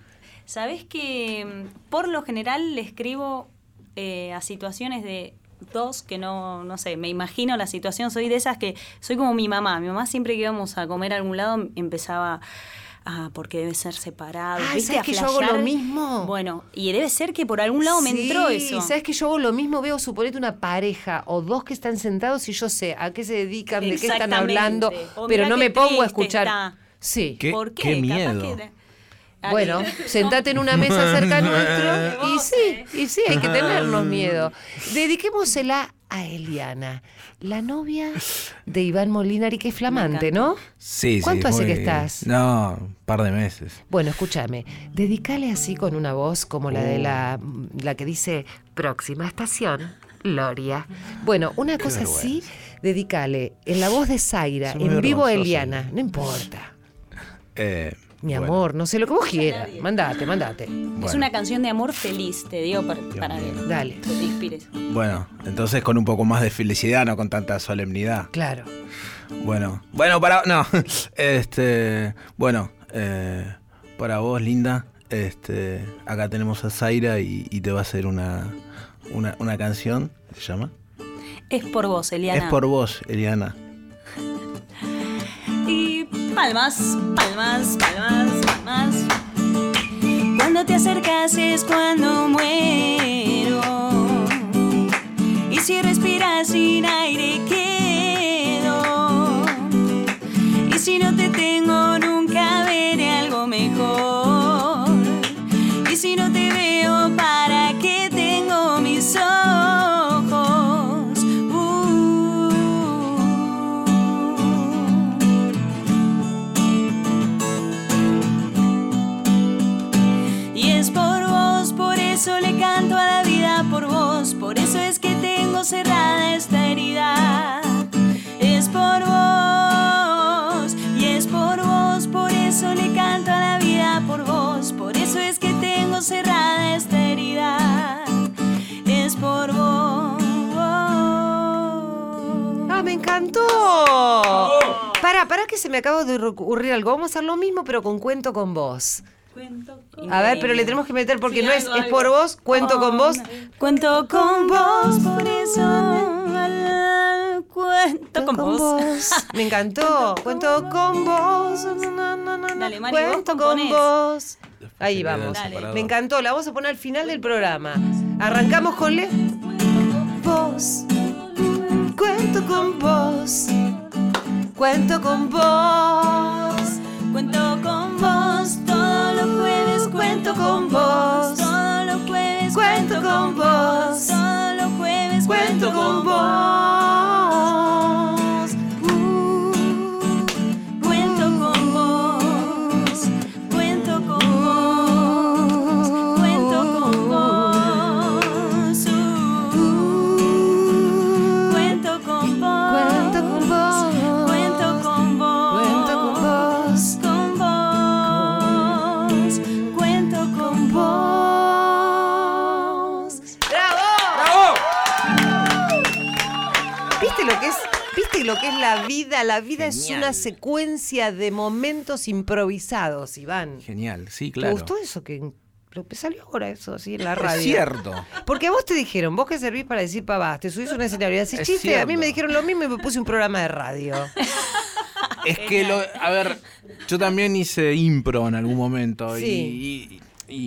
Sabes que mm, por lo general le escribo eh, a situaciones de dos que no, no sé, me imagino la situación, soy de esas que soy como mi mamá. Mi mamá siempre que íbamos a comer a algún lado empezaba Ah, porque debe ser separado. Ah, ¿viste? ¿sabes A que yo hago lo mismo? Bueno, y debe ser que por algún lado me entró eso. ¿Sabes que yo hago lo mismo? Veo, suponete, una pareja o dos que están sentados y yo sé a qué se dedican, de qué están hablando, O pero no me pongo a escuchar. está. Sí. ¿Qué, ¿Por qué? qué Capaz miedo. que- Bueno, sentate en una mesa cerca nuestro y sí, y sí, hay que tenernos miedo. Dediquémosela a Eliana, la novia de Iván Molinari, que es flamante, ¿no? Sí, sí. ¿Cuánto hace muy- que estás? No, un par de meses. Bueno, escúchame, dedícale así con una voz como la de la, la que dice próxima estación, Loria. Bueno, una cosa así, dedícale en la voz de Zaira, en vivo vergonzoso. Eliana, no importa. Eh, Mi bueno, amor, no sé lo que vos quieras. Mandate, mandate. Es una canción de amor feliz, te digo, para, para que Dale. te inspires. Bueno, entonces con un poco más de felicidad, no con tanta solemnidad. Claro. Bueno, bueno, para. No. Este. Bueno, eh, para vos, linda. Este. Acá tenemos a Zaira y, y te va a hacer una, una, una canción. ¿Se llama? Es por vos, Eliana. Es por vos, Eliana. Palmas, palmas, palmas, palmas. Cuando te acercas es cuando muero. Y si respiras sin aire quedo. Y si no te tengo nunca veré algo mejor. ¡Ah, me encantó! Para, para que se me acaba de ocurrir algo. Vamos a hacer lo mismo, pero con cuento con vos. A ver, pero le tenemos que meter porque no es, es por vos, cuento con vos. Cuento con vos, por eso cuento con vos. Me encantó. Cuento con vos. Dale, Mari, Cuento con vos. Ahí vamos. Me encantó. La vamos a poner al final del programa. Arrancamos con le. Vos. Cuento con vos. Cuento con vos. Cuento con vos todos los jueves, cuento con vos todos los jueves, Cuento con vos. todos los jueves, Cuento con vos. Lo que es la vida? La vida es una secuencia de momentos improvisados, Iván. Genial, sí, ¿Te claro. gustó eso que lo que salió ahora eso así en la radio? Es cierto. Porque a vos te dijeron, vos que servís para decir pavás, te subís a un escenario y haces Es chiste, a mí me dijeron lo mismo y me puse un programa de radio. Es que lo. A ver, yo también hice impro en algún momento. y- Sí. Y, y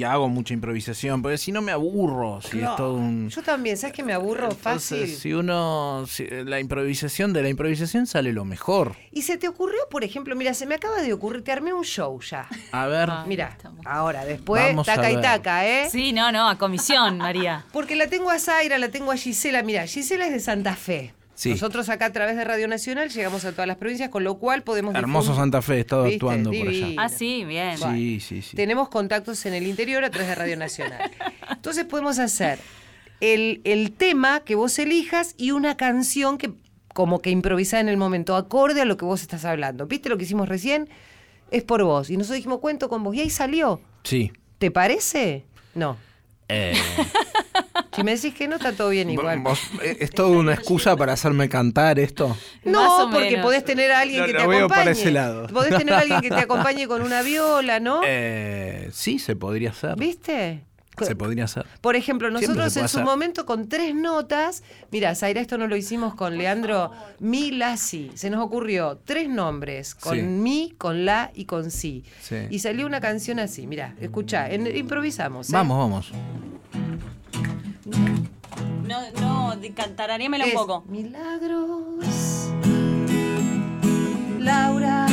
hago mucha improvisación, porque si no me aburro, si es todo un... Yo también, ¿sabes que me aburro fácil? Entonces, si uno, si- la improvisación de la improvisación sale lo mejor. Y se te ocurrió, por ejemplo, mira, se me acaba de ocurrir, te armé un show ya. A ver, Mira, ahora, después, Vamos taca y taca, ¿eh? Sí, no, no, a comisión, María. Porque la tengo a Zaira, la tengo a Gisela. Mira, Gisela es de Santa Fe. Sí. Nosotros acá a través de Radio Nacional llegamos a todas las provincias, con lo cual podemos... hermoso difundir- Santa Fe, he estado ¿Viste? actuando por allá. Ah, sí, bien. Sí, sí, sí. Tenemos contactos en el interior a través de Radio Nacional. Entonces podemos hacer el, el tema que vos elijas y una canción que como que improvisada en el momento, acorde a lo que vos estás hablando. ¿Viste lo que hicimos recién? Es por vos. Y nosotros dijimos, cuento con vos. Y ahí salió. Sí. ¿Te parece? No. Eh, Si me decís que no, está todo bien igual. vos- eh, ¿Es toda una excusa para hacerme cantar esto? No, porque menos. podés tener a alguien Lo- que lo te veo acompañe. por ese lado. Podés tener a alguien que te acompañe con una viola, ¿no? Eh, sí, se podría hacer. ¿Viste? Se podría hacer. Por ejemplo, nosotros en su hacer. momento con tres notas, mira, Zaira, esto no lo hicimos con Leandro, mi, la, si. Se nos ocurrió tres nombres, con Sí. mi, con la y con si. Sí. Y salió una canción así, mira, escucha, improvisamos. ¿eh? Vamos, vamos. No, no, cantararíamela un poco. Milagros, Laura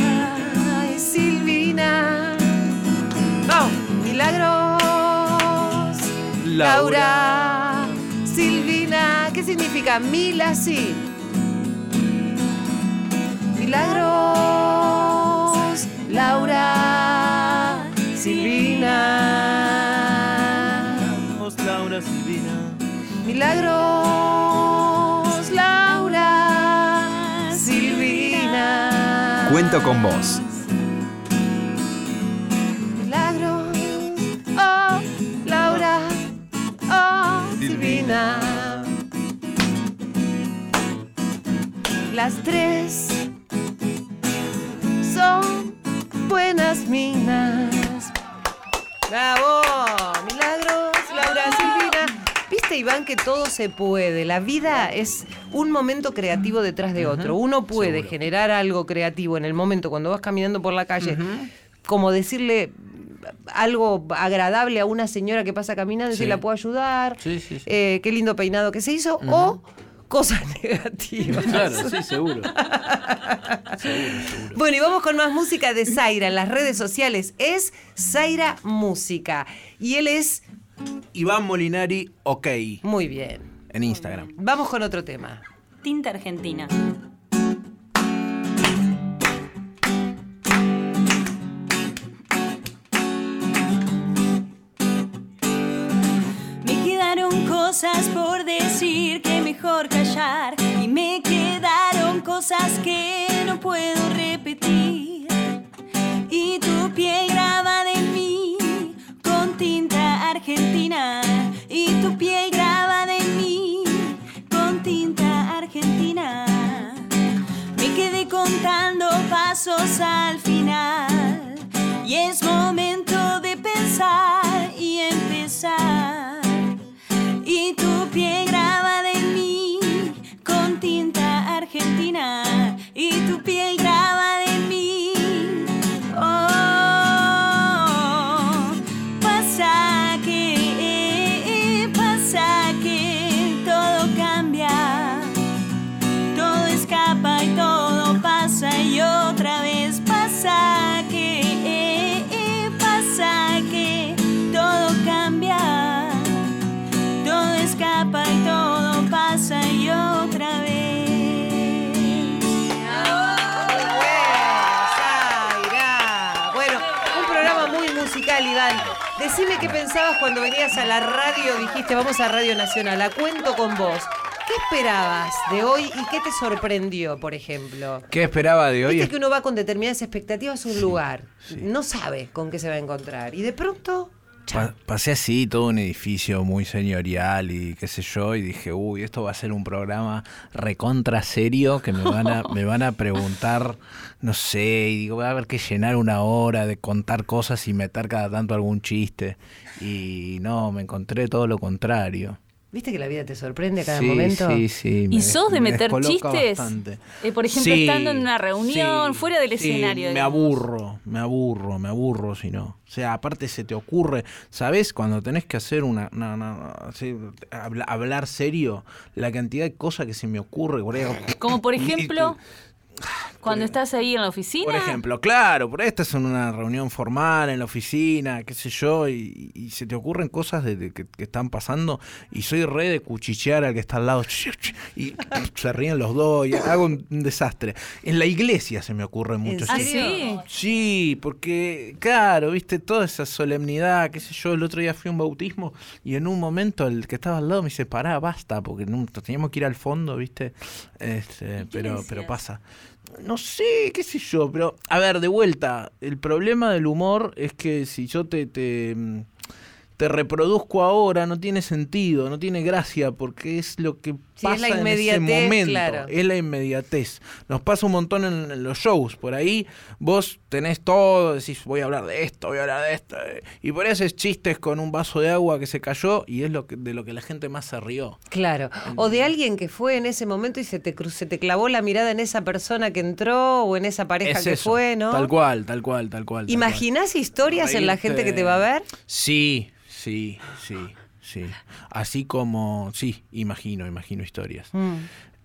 y Silvina. Vamos, milagros, Laura, Silvina. ¿Qué significa? Mila, sí. Milagros, Laura, Silvina. Milagros, Laura, Silvina. Cuento con vos. Milagros, oh, Laura, oh, Silvina. Las tres son buenas minas. ¡Bravo! Milagros, Laura, Silvina. ¿Viste, Iván, que todo se puede? La vida es un momento creativo detrás de otro. Uno puede generar algo creativo en el momento cuando vas caminando por la calle, como decirle algo agradable a una señora que pasa caminando y Sí. si la puedo ayudar, Sí, sí, sí. eh, qué lindo peinado que se hizo, o cosas negativas. Claro, sí, seguro. Bueno, y vamos con más música de Zaira en las redes sociales. Es Zaira Música. Y él es Iván Molinari, ok, muy bien. en Instagram. Vamos con otro tema. Tinta argentina. Me quedaron cosas por decir que mejor callar y me quedaron cosas que tu piel grabada en mí con tinta argentina. Me quedé contando pasos al final y es momento de pensar y empezar. Y tu piel grabada en mí con tinta argentina y tu piel Decime qué pensabas cuando venías a la radio, dijiste vamos a Radio Nacional, la cuento con vos. ¿Qué esperabas de hoy y qué te sorprendió, por ejemplo? ¿Qué esperaba de hoy? Viste que uno va con determinadas expectativas a un lugar, no sabe con qué se va a encontrar y de pronto, Pa- pasé así todo un edificio muy señorial y qué sé yo y dije, uy, esto va a ser un programa recontra serio que me van a, me van a preguntar, no sé, y digo, va a haber que llenar una hora de contar cosas y meter cada tanto algún chiste. Y no, me encontré todo lo contrario. ¿Viste que la vida te sorprende a cada sí, momento? Sí, sí. ¿Y sos de me meter chistes? bastante. Eh, por ejemplo, Sí, estando en una reunión, sí, fuera del sí, escenario. Me digamos. aburro, me aburro, me aburro si no. O sea, aparte se te ocurre, ¿sabes? Cuando tenés que hacer una. No, no, no, sí, habla- hablar serio, la cantidad de cosas que se me ocurre. Como por Y- ejemplo, cuando estás ahí en la oficina. Por ejemplo, claro, por estás en una reunión formal, en la oficina, qué sé yo, y, y se te ocurren cosas de, de que, que están pasando, y soy re de cuchichear al que está al lado, y se ríen los dos, y hago un, un desastre. En la iglesia se me ocurren muchos ¿Ah, serio? sí? Sí, porque, claro, viste, toda esa solemnidad, qué sé yo, el otro día fui a un bautismo y en un momento el que estaba al lado me dice, pará, basta, porque no- teníamos que ir al fondo, viste, este, pero, pero pasa. No sé, qué sé yo, pero, a ver, de vuelta, el problema del humor es que si yo te... te mm, te reproduzco ahora, no tiene sentido, no tiene gracia, porque es lo que Sí, es la en ese inmediatez, momento. claro. Es la inmediatez. Nos pasa un montón en, en los shows. Por ahí vos tenés todo, decís, voy a hablar de esto, voy a hablar de esto. Y por ahí haces chistes con un vaso de agua que se cayó y es lo que, de lo que la gente más se rió. Claro. O de alguien que fue en ese momento y se te, se te clavó la mirada en esa persona que entró o en esa pareja Es que eso, fue, ¿no? Tal cual, tal cual, tal cual. tal ¿Imaginás historias en la gente que te va a ver? Sí, sí, sí, sí. Así como, sí, imagino, imagino historias.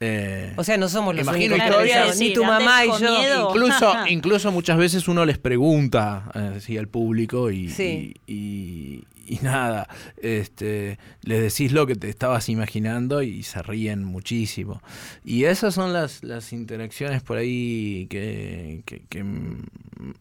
Eh, O sea, no somos los Imagino únicos historias- ni tu mamá y yo. Incluso, incluso muchas veces uno les pregunta eh, sí, al público y, Sí. y, y- y nada, este, les decís lo que te estabas imaginando y se ríen muchísimo. Y esas son las, las interacciones por ahí que, que- que m-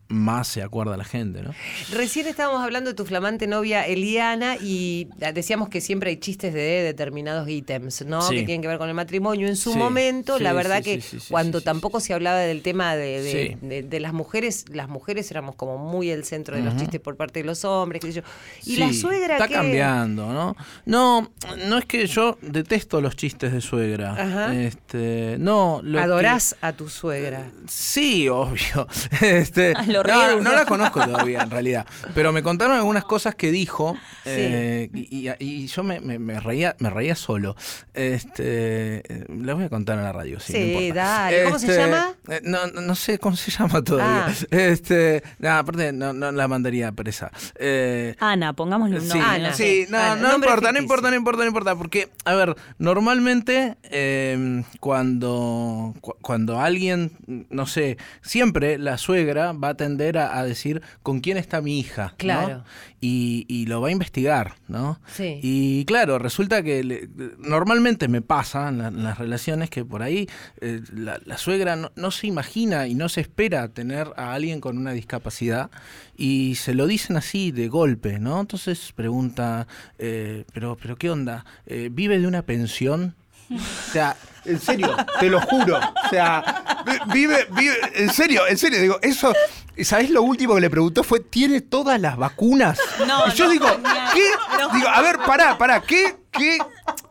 más se acuerda la gente, ¿no? Recién estábamos hablando de tu flamante novia Eliana y decíamos que siempre hay chistes de determinados ítems, ¿no? Sí. Que tienen que ver con el matrimonio. En su Sí, momento, sí, la verdad que cuando tampoco se hablaba del tema de, de- Sí. de- de las mujeres, las mujeres éramos como muy el centro de los chistes por parte de los hombres, qué sé yo. Y la Sí, suegra está que cambiando, ¿no? No, no es que yo detesto los chistes de suegra. Ajá. Este, no, lo que- adorás a tu suegra. Sí, obvio. Este, Lo no, no la conozco todavía, en realidad. Pero me contaron algunas cosas que dijo eh, y, y- y yo me, me- me reía, me reía solo. Este, les voy a contar en la radio. Sí, no Sí, importa. dale. ¿Cómo se Este, llama? eh, No, no- no sé cómo se llama todavía. Ah. Este, no, aparte no, no la mandaría presa. Eh, Ana, pongámosle un Sí. Ana. no sí, no, Ana, no nombre importa, no importa, no importa, no importa, porque, a ver, normalmente eh, cuando, cu- cuando alguien, no sé, siempre la suegra va a tender a, a decir con quién está mi hija, ¿no? Y, y lo va a investigar, ¿no? Sí. Y claro, resulta que le- normalmente me pasa en, la- en las relaciones que por ahí eh, la, la suegra no, no se imagina y no se espera tener a alguien con una discapacidad y se lo dicen así de golpe, ¿no? Entonces pregunta, eh, pero, pero ¿qué onda? Eh, ¿Vive de una pensión? O sea, en serio, te lo juro. O sea, vi- vive, vive, en serio, en serio, digo, eso, ¿sabés lo último que le preguntó fue, ¿tiene todas las vacunas? No, y yo no, digo, ¿qué? no. Digo, a ver, pará, pará, ¿qué? ¿Qué?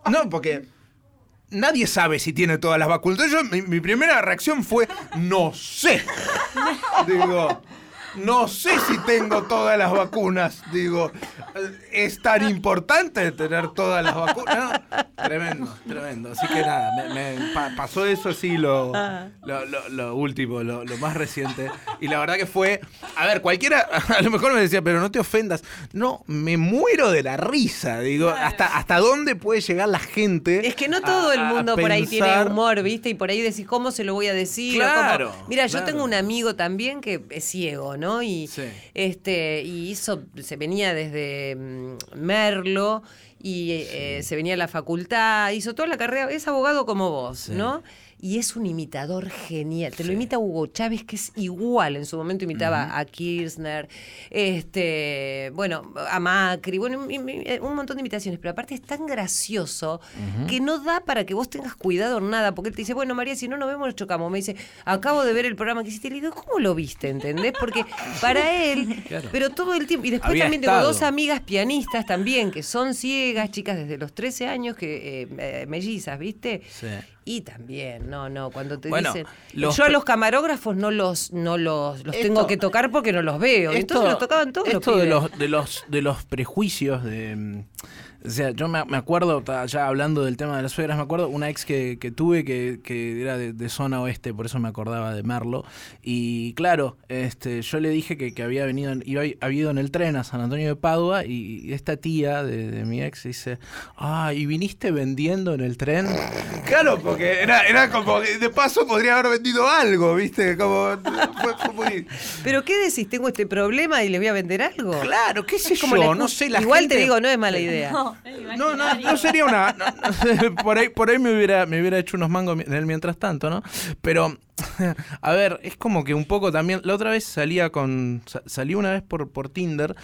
No, porque nadie sabe si tiene todas las vacunas. Entonces yo, mi, mi primera reacción fue, no sé. Digo, no sé si tengo todas las vacunas. Digo, es tan importante tener todas las vacunas. No, tremendo, tremendo. Así que nada, me, me pa- pasó eso así lo, lo, lo- lo último, lo, lo más reciente. Y la verdad que fue, a ver, cualquiera a lo mejor me decía, pero no te ofendas. No, me muero de la risa. Digo, hasta, hasta dónde puede llegar la gente. Es que no todo a- el mundo por ahí tiene humor, ¿viste? Y por ahí decís, ¿cómo se lo voy a decir? Claro, cómo- Mira, yo tengo un amigo también que es ciego, ¿no? Y Sí. este y hizo, se venía desde mm, Merlo y eh, se venía a la facultad, hizo toda la carrera, es abogado como vos, Sí. ¿no? Y es un imitador genial. Te lo imita Hugo Chávez, que es igual. En su momento imitaba a Kirchner, este, bueno, a Macri, bueno, un montón de imitaciones. Pero aparte es tan gracioso que no da para que vos tengas cuidado en nada. Porque él te dice, bueno, María, si no nos vemos, nos chocamos. Me dice, acabo de ver el programa que hiciste. Y le digo, ¿cómo lo viste? ¿Entendés? Porque para él, pero todo el tiempo. Y después Había también tengo dos amigas pianistas también, que son ciegas, chicas desde los 13 años, que eh, eh, mellizas, ¿viste? Sí. Y también, no, no, cuando te Bueno, dicen, los yo a los camarógrafos no los, no los, los Esto- tengo que tocar porque no los veo. Y entonces los tocaban todos los esto de pibes. los, de los de los prejuicios de, mm, O sea, yo me, me acuerdo, ya hablando del tema de las suegras, me acuerdo una ex que, que tuve que, que era de, de zona oeste, por eso me acordaba de Merlo. Y claro, este, yo le dije que, que había venido, en- iba, había ido en el tren a San Antonio de Padua y, y esta tía de, de mi ex dice, ah, ¿y viniste vendiendo en el tren? Claro, porque era, era como que de paso podría haber vendido algo, ¿viste? Como. fue- fue muy- ¿Pero qué decís? Tengo este problema y les voy a vender algo. Claro, qué sé Es como yo, la no sé, la Igual gente- te digo, no es mala idea. No, no, no sería una. no, no, por ahí, por ahí me hubiera, me hubiera hecho unos mangos en el mientras tanto, ¿no? Pero, a ver, es como que un poco también. La otra vez salía con. sa- Salí una vez por, por Tinder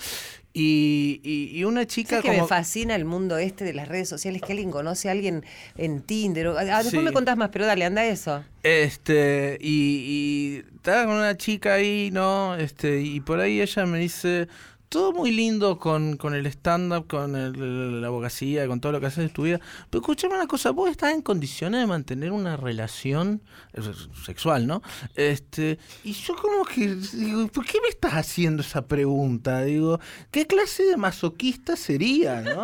y, y, y una chica ¿Sabes que como. me fascina el mundo este de las redes sociales? Que alguien conoce a alguien en Tinder. o- ah, después Sí. me contás más, pero dale, anda eso. Este, y, y estaba con una chica ahí, ¿no? Este, y por ahí ella me dice, todo muy lindo con, con el stand-up, con el- la abogacía, con todo lo que haces de tu vida. Pero escúchame una cosa, vos estás en condiciones de mantener una relación eh, sexual, ¿no? Este, y yo como que digo, ¿por qué me estás haciendo esa pregunta? Digo, ¿qué clase de masoquista sería, no?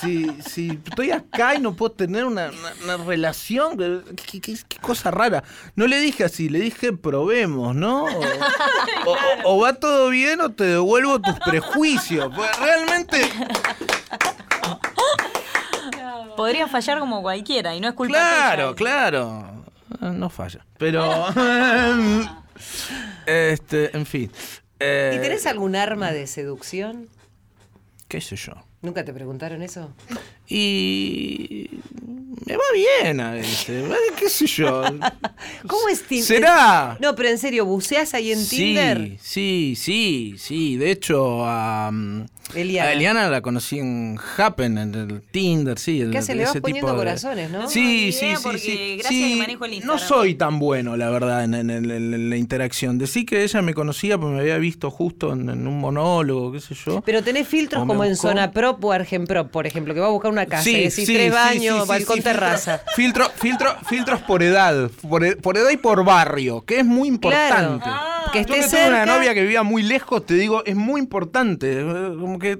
Si, si, si estoy acá y no puedo tener una, una- una relación, ¿qué, qué- qué cosa rara. No le dije así, le dije probemos, ¿no? O, o- o va todo bien o te devuelvo tus prejuicios. Pues realmente, Podría fallar como cualquiera y no es culpa claro, tuya. claro. Ah, No falla. Pero. este, en fin. Eh, ¿Y tenés algún arma de seducción? ¿Qué sé yo? ¿Nunca te preguntaron eso? Y. Me va bien a veces. ¿Qué sé yo? ¿Cómo es Tinder? ¿Será? No, pero en serio, ¿buceás ahí en Tinder? Sí, sí, sí, sí. De hecho, a, um, Eliana. a Eliana la conocí en Happen, en el Tinder, sí. el- ¿Qué hace? Le vas poniendo de- corazones, ¿no? Sí, sí, sí, sí. gracias Sí, que manejo el No soy tan bueno, la verdad, en, en- en- en la interacción. Decí que ella me conocía porque me había visto justo en, en un monólogo, qué sé yo. Pero tenés filtros como en. Zona Prop o Argen Prop, por ejemplo, que va a buscar una casa y decís sí, tres sí, baños, sí, sí, balcón, sí, terraza. Filtro, filtro, filtros por edad, por, e- por edad y por barrio, que es muy importante. Claro. que Yo que tuve una cerca. novia que vivía muy lejos, te digo, es muy importante. eh, Como que,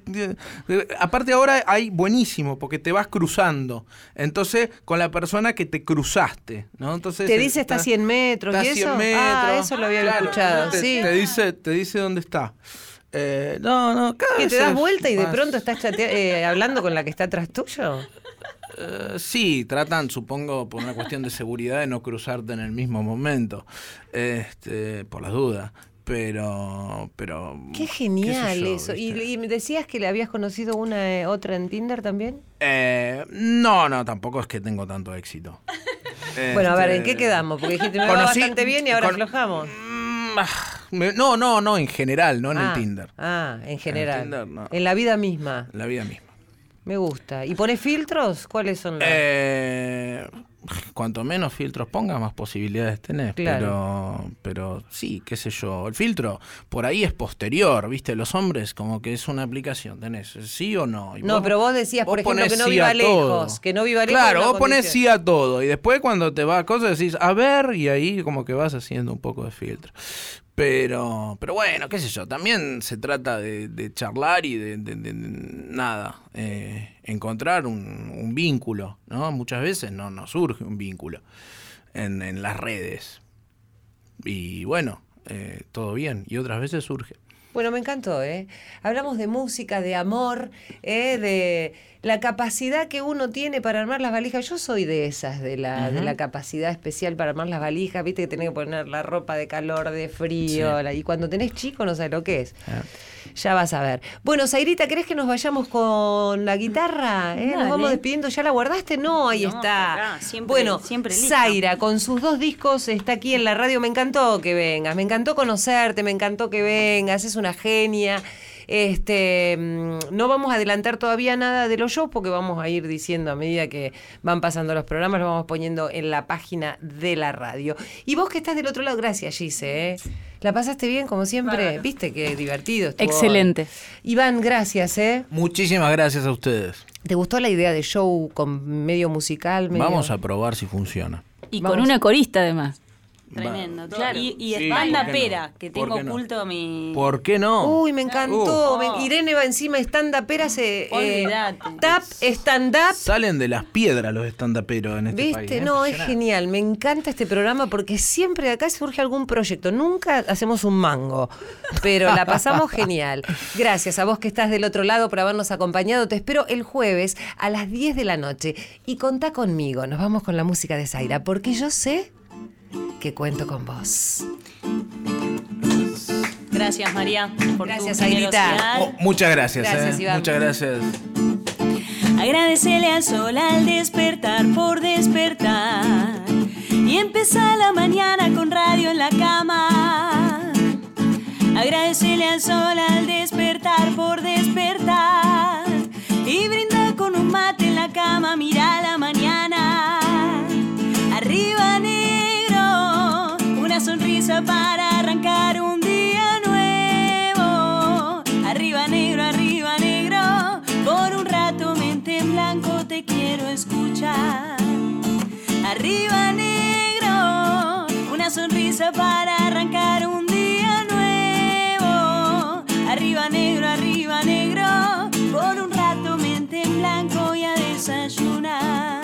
eh, aparte ahora hay buenísimo, porque te vas cruzando. Entonces, con la persona que te cruzaste, ¿no? Entonces Te eh, dice está a 100 metros está y a eso. 100 metros. Ah, eso lo había Claro, escuchado, te, sí. Te dice, te dice dónde está. Eh, no, no, cada Que vez te das vuelta y de más- pronto estás chatea- eh, hablando con la que está atrás tuyo. Eh, sí, tratan, supongo, por una cuestión de seguridad, de no cruzarte en el mismo momento, este, por las dudas. Pero, pero. Qué genial yo, eso. ¿Y, y me decías que le habías conocido una eh, otra en Tinder también? Eh, no, no, tampoco es que tengo tanto éxito. Bueno, a ver, ¿en Este, qué quedamos? Porque dijiste, me va conocí- bastante bien y ahora con- aflojamos. Ah, No, no, no, en general, no en ah, el Tinder. Ah, en general. Tinder, no. En la vida misma. La vida misma. Me gusta. ¿Y pones filtros? ¿Cuáles son los? Eh, cuanto menos filtros pongas, más posibilidades tenés. Claro. Pero, pero sí, qué sé yo. El filtro por ahí es posterior, ¿viste? Los hombres, como que es una aplicación. Tenés sí o no. Y No, pero vos decías, por ejemplo, que no sí viva todo. lejos, que no viva lejos Claro, vos ponés condición. sí a todo. Y después, cuando te va a cosas, decís, a ver, y ahí como que vas haciendo un poco de filtro. Pero, pero bueno, qué sé yo, también se trata de, charlar y de, nada, eh, encontrar un, vínculo, ¿no? Muchas veces no, no surge un vínculo en, en las redes. Y bueno, eh, todo bien, y otras veces surge. Bueno, me encantó, ¿eh? Hablamos de música, de amor, ¿eh? de la capacidad que uno tiene para armar las valijas. Yo soy de esas, de la, de la capacidad especial para armar las valijas. Viste que tenés que poner la ropa de calor, de frío. Sí. la- y cuando tenés chico no sabes lo que es. Ah. Ya vas a ver. Bueno, Zairita, ¿querés que nos vayamos con la guitarra? ¿Eh? Nos vamos despidiendo. ¿Ya la guardaste? No, ahí No, está. acá, siempre- bueno, siempre. Zaira, con sus dos discos, está aquí en la radio. Me encantó que vengas, me encantó conocerte, me encantó que vengas, es una genia. Este, mm, no vamos a adelantar todavía nada de los shows porque vamos a ir diciendo a medida que van pasando los programas, los vamos poniendo en la página de la radio. Y vos que estás del otro lado, gracias Gise, ¿eh? ¿La pasaste bien como siempre? ¿Viste qué divertido estuvo? Excelente. Iván, gracias, ¿eh? Muchísimas gracias a ustedes. ¿Te gustó la idea de show con medio musical? medio- Vamos a probar si funciona. Y Vamos. con una corista además. Tremendo. Claro. Y, y Sí, espalda ¿por qué no? pera, que ¿Por tengo qué no? oculto mi. ¿Por qué no? Uy, me encantó. Uh. Irene va encima stand pera se Olvídate. tap stand up. Salen de las piedras los estandaperos en este ¿Viste? país. ¿eh? no, es genial. Me encanta este programa porque siempre acá surge algún proyecto. Nunca hacemos un mango, pero la pasamos genial. Gracias a vos que estás del otro lado por habernos acompañado. Te espero el jueves a las 10 de la noche. Y contá conmigo. Nos vamos con la música de Zaira porque yo sé que cuento con vos. Gracias, María, por Gracias, tu generosidad. Oh, muchas gracias. Gracias, eh. Iván. Muchas gracias. Agradecele al sol al despertar por despertar y empezar la mañana con radio en la cama. Agradecele al sol al despertar por despertar y brinda con un mate en la cama, mira la mañana. arriba negro, una sonrisa para arrancar un día nuevo. Arriba negro, arriba negro, por un rato mente en blanco y a desayunar.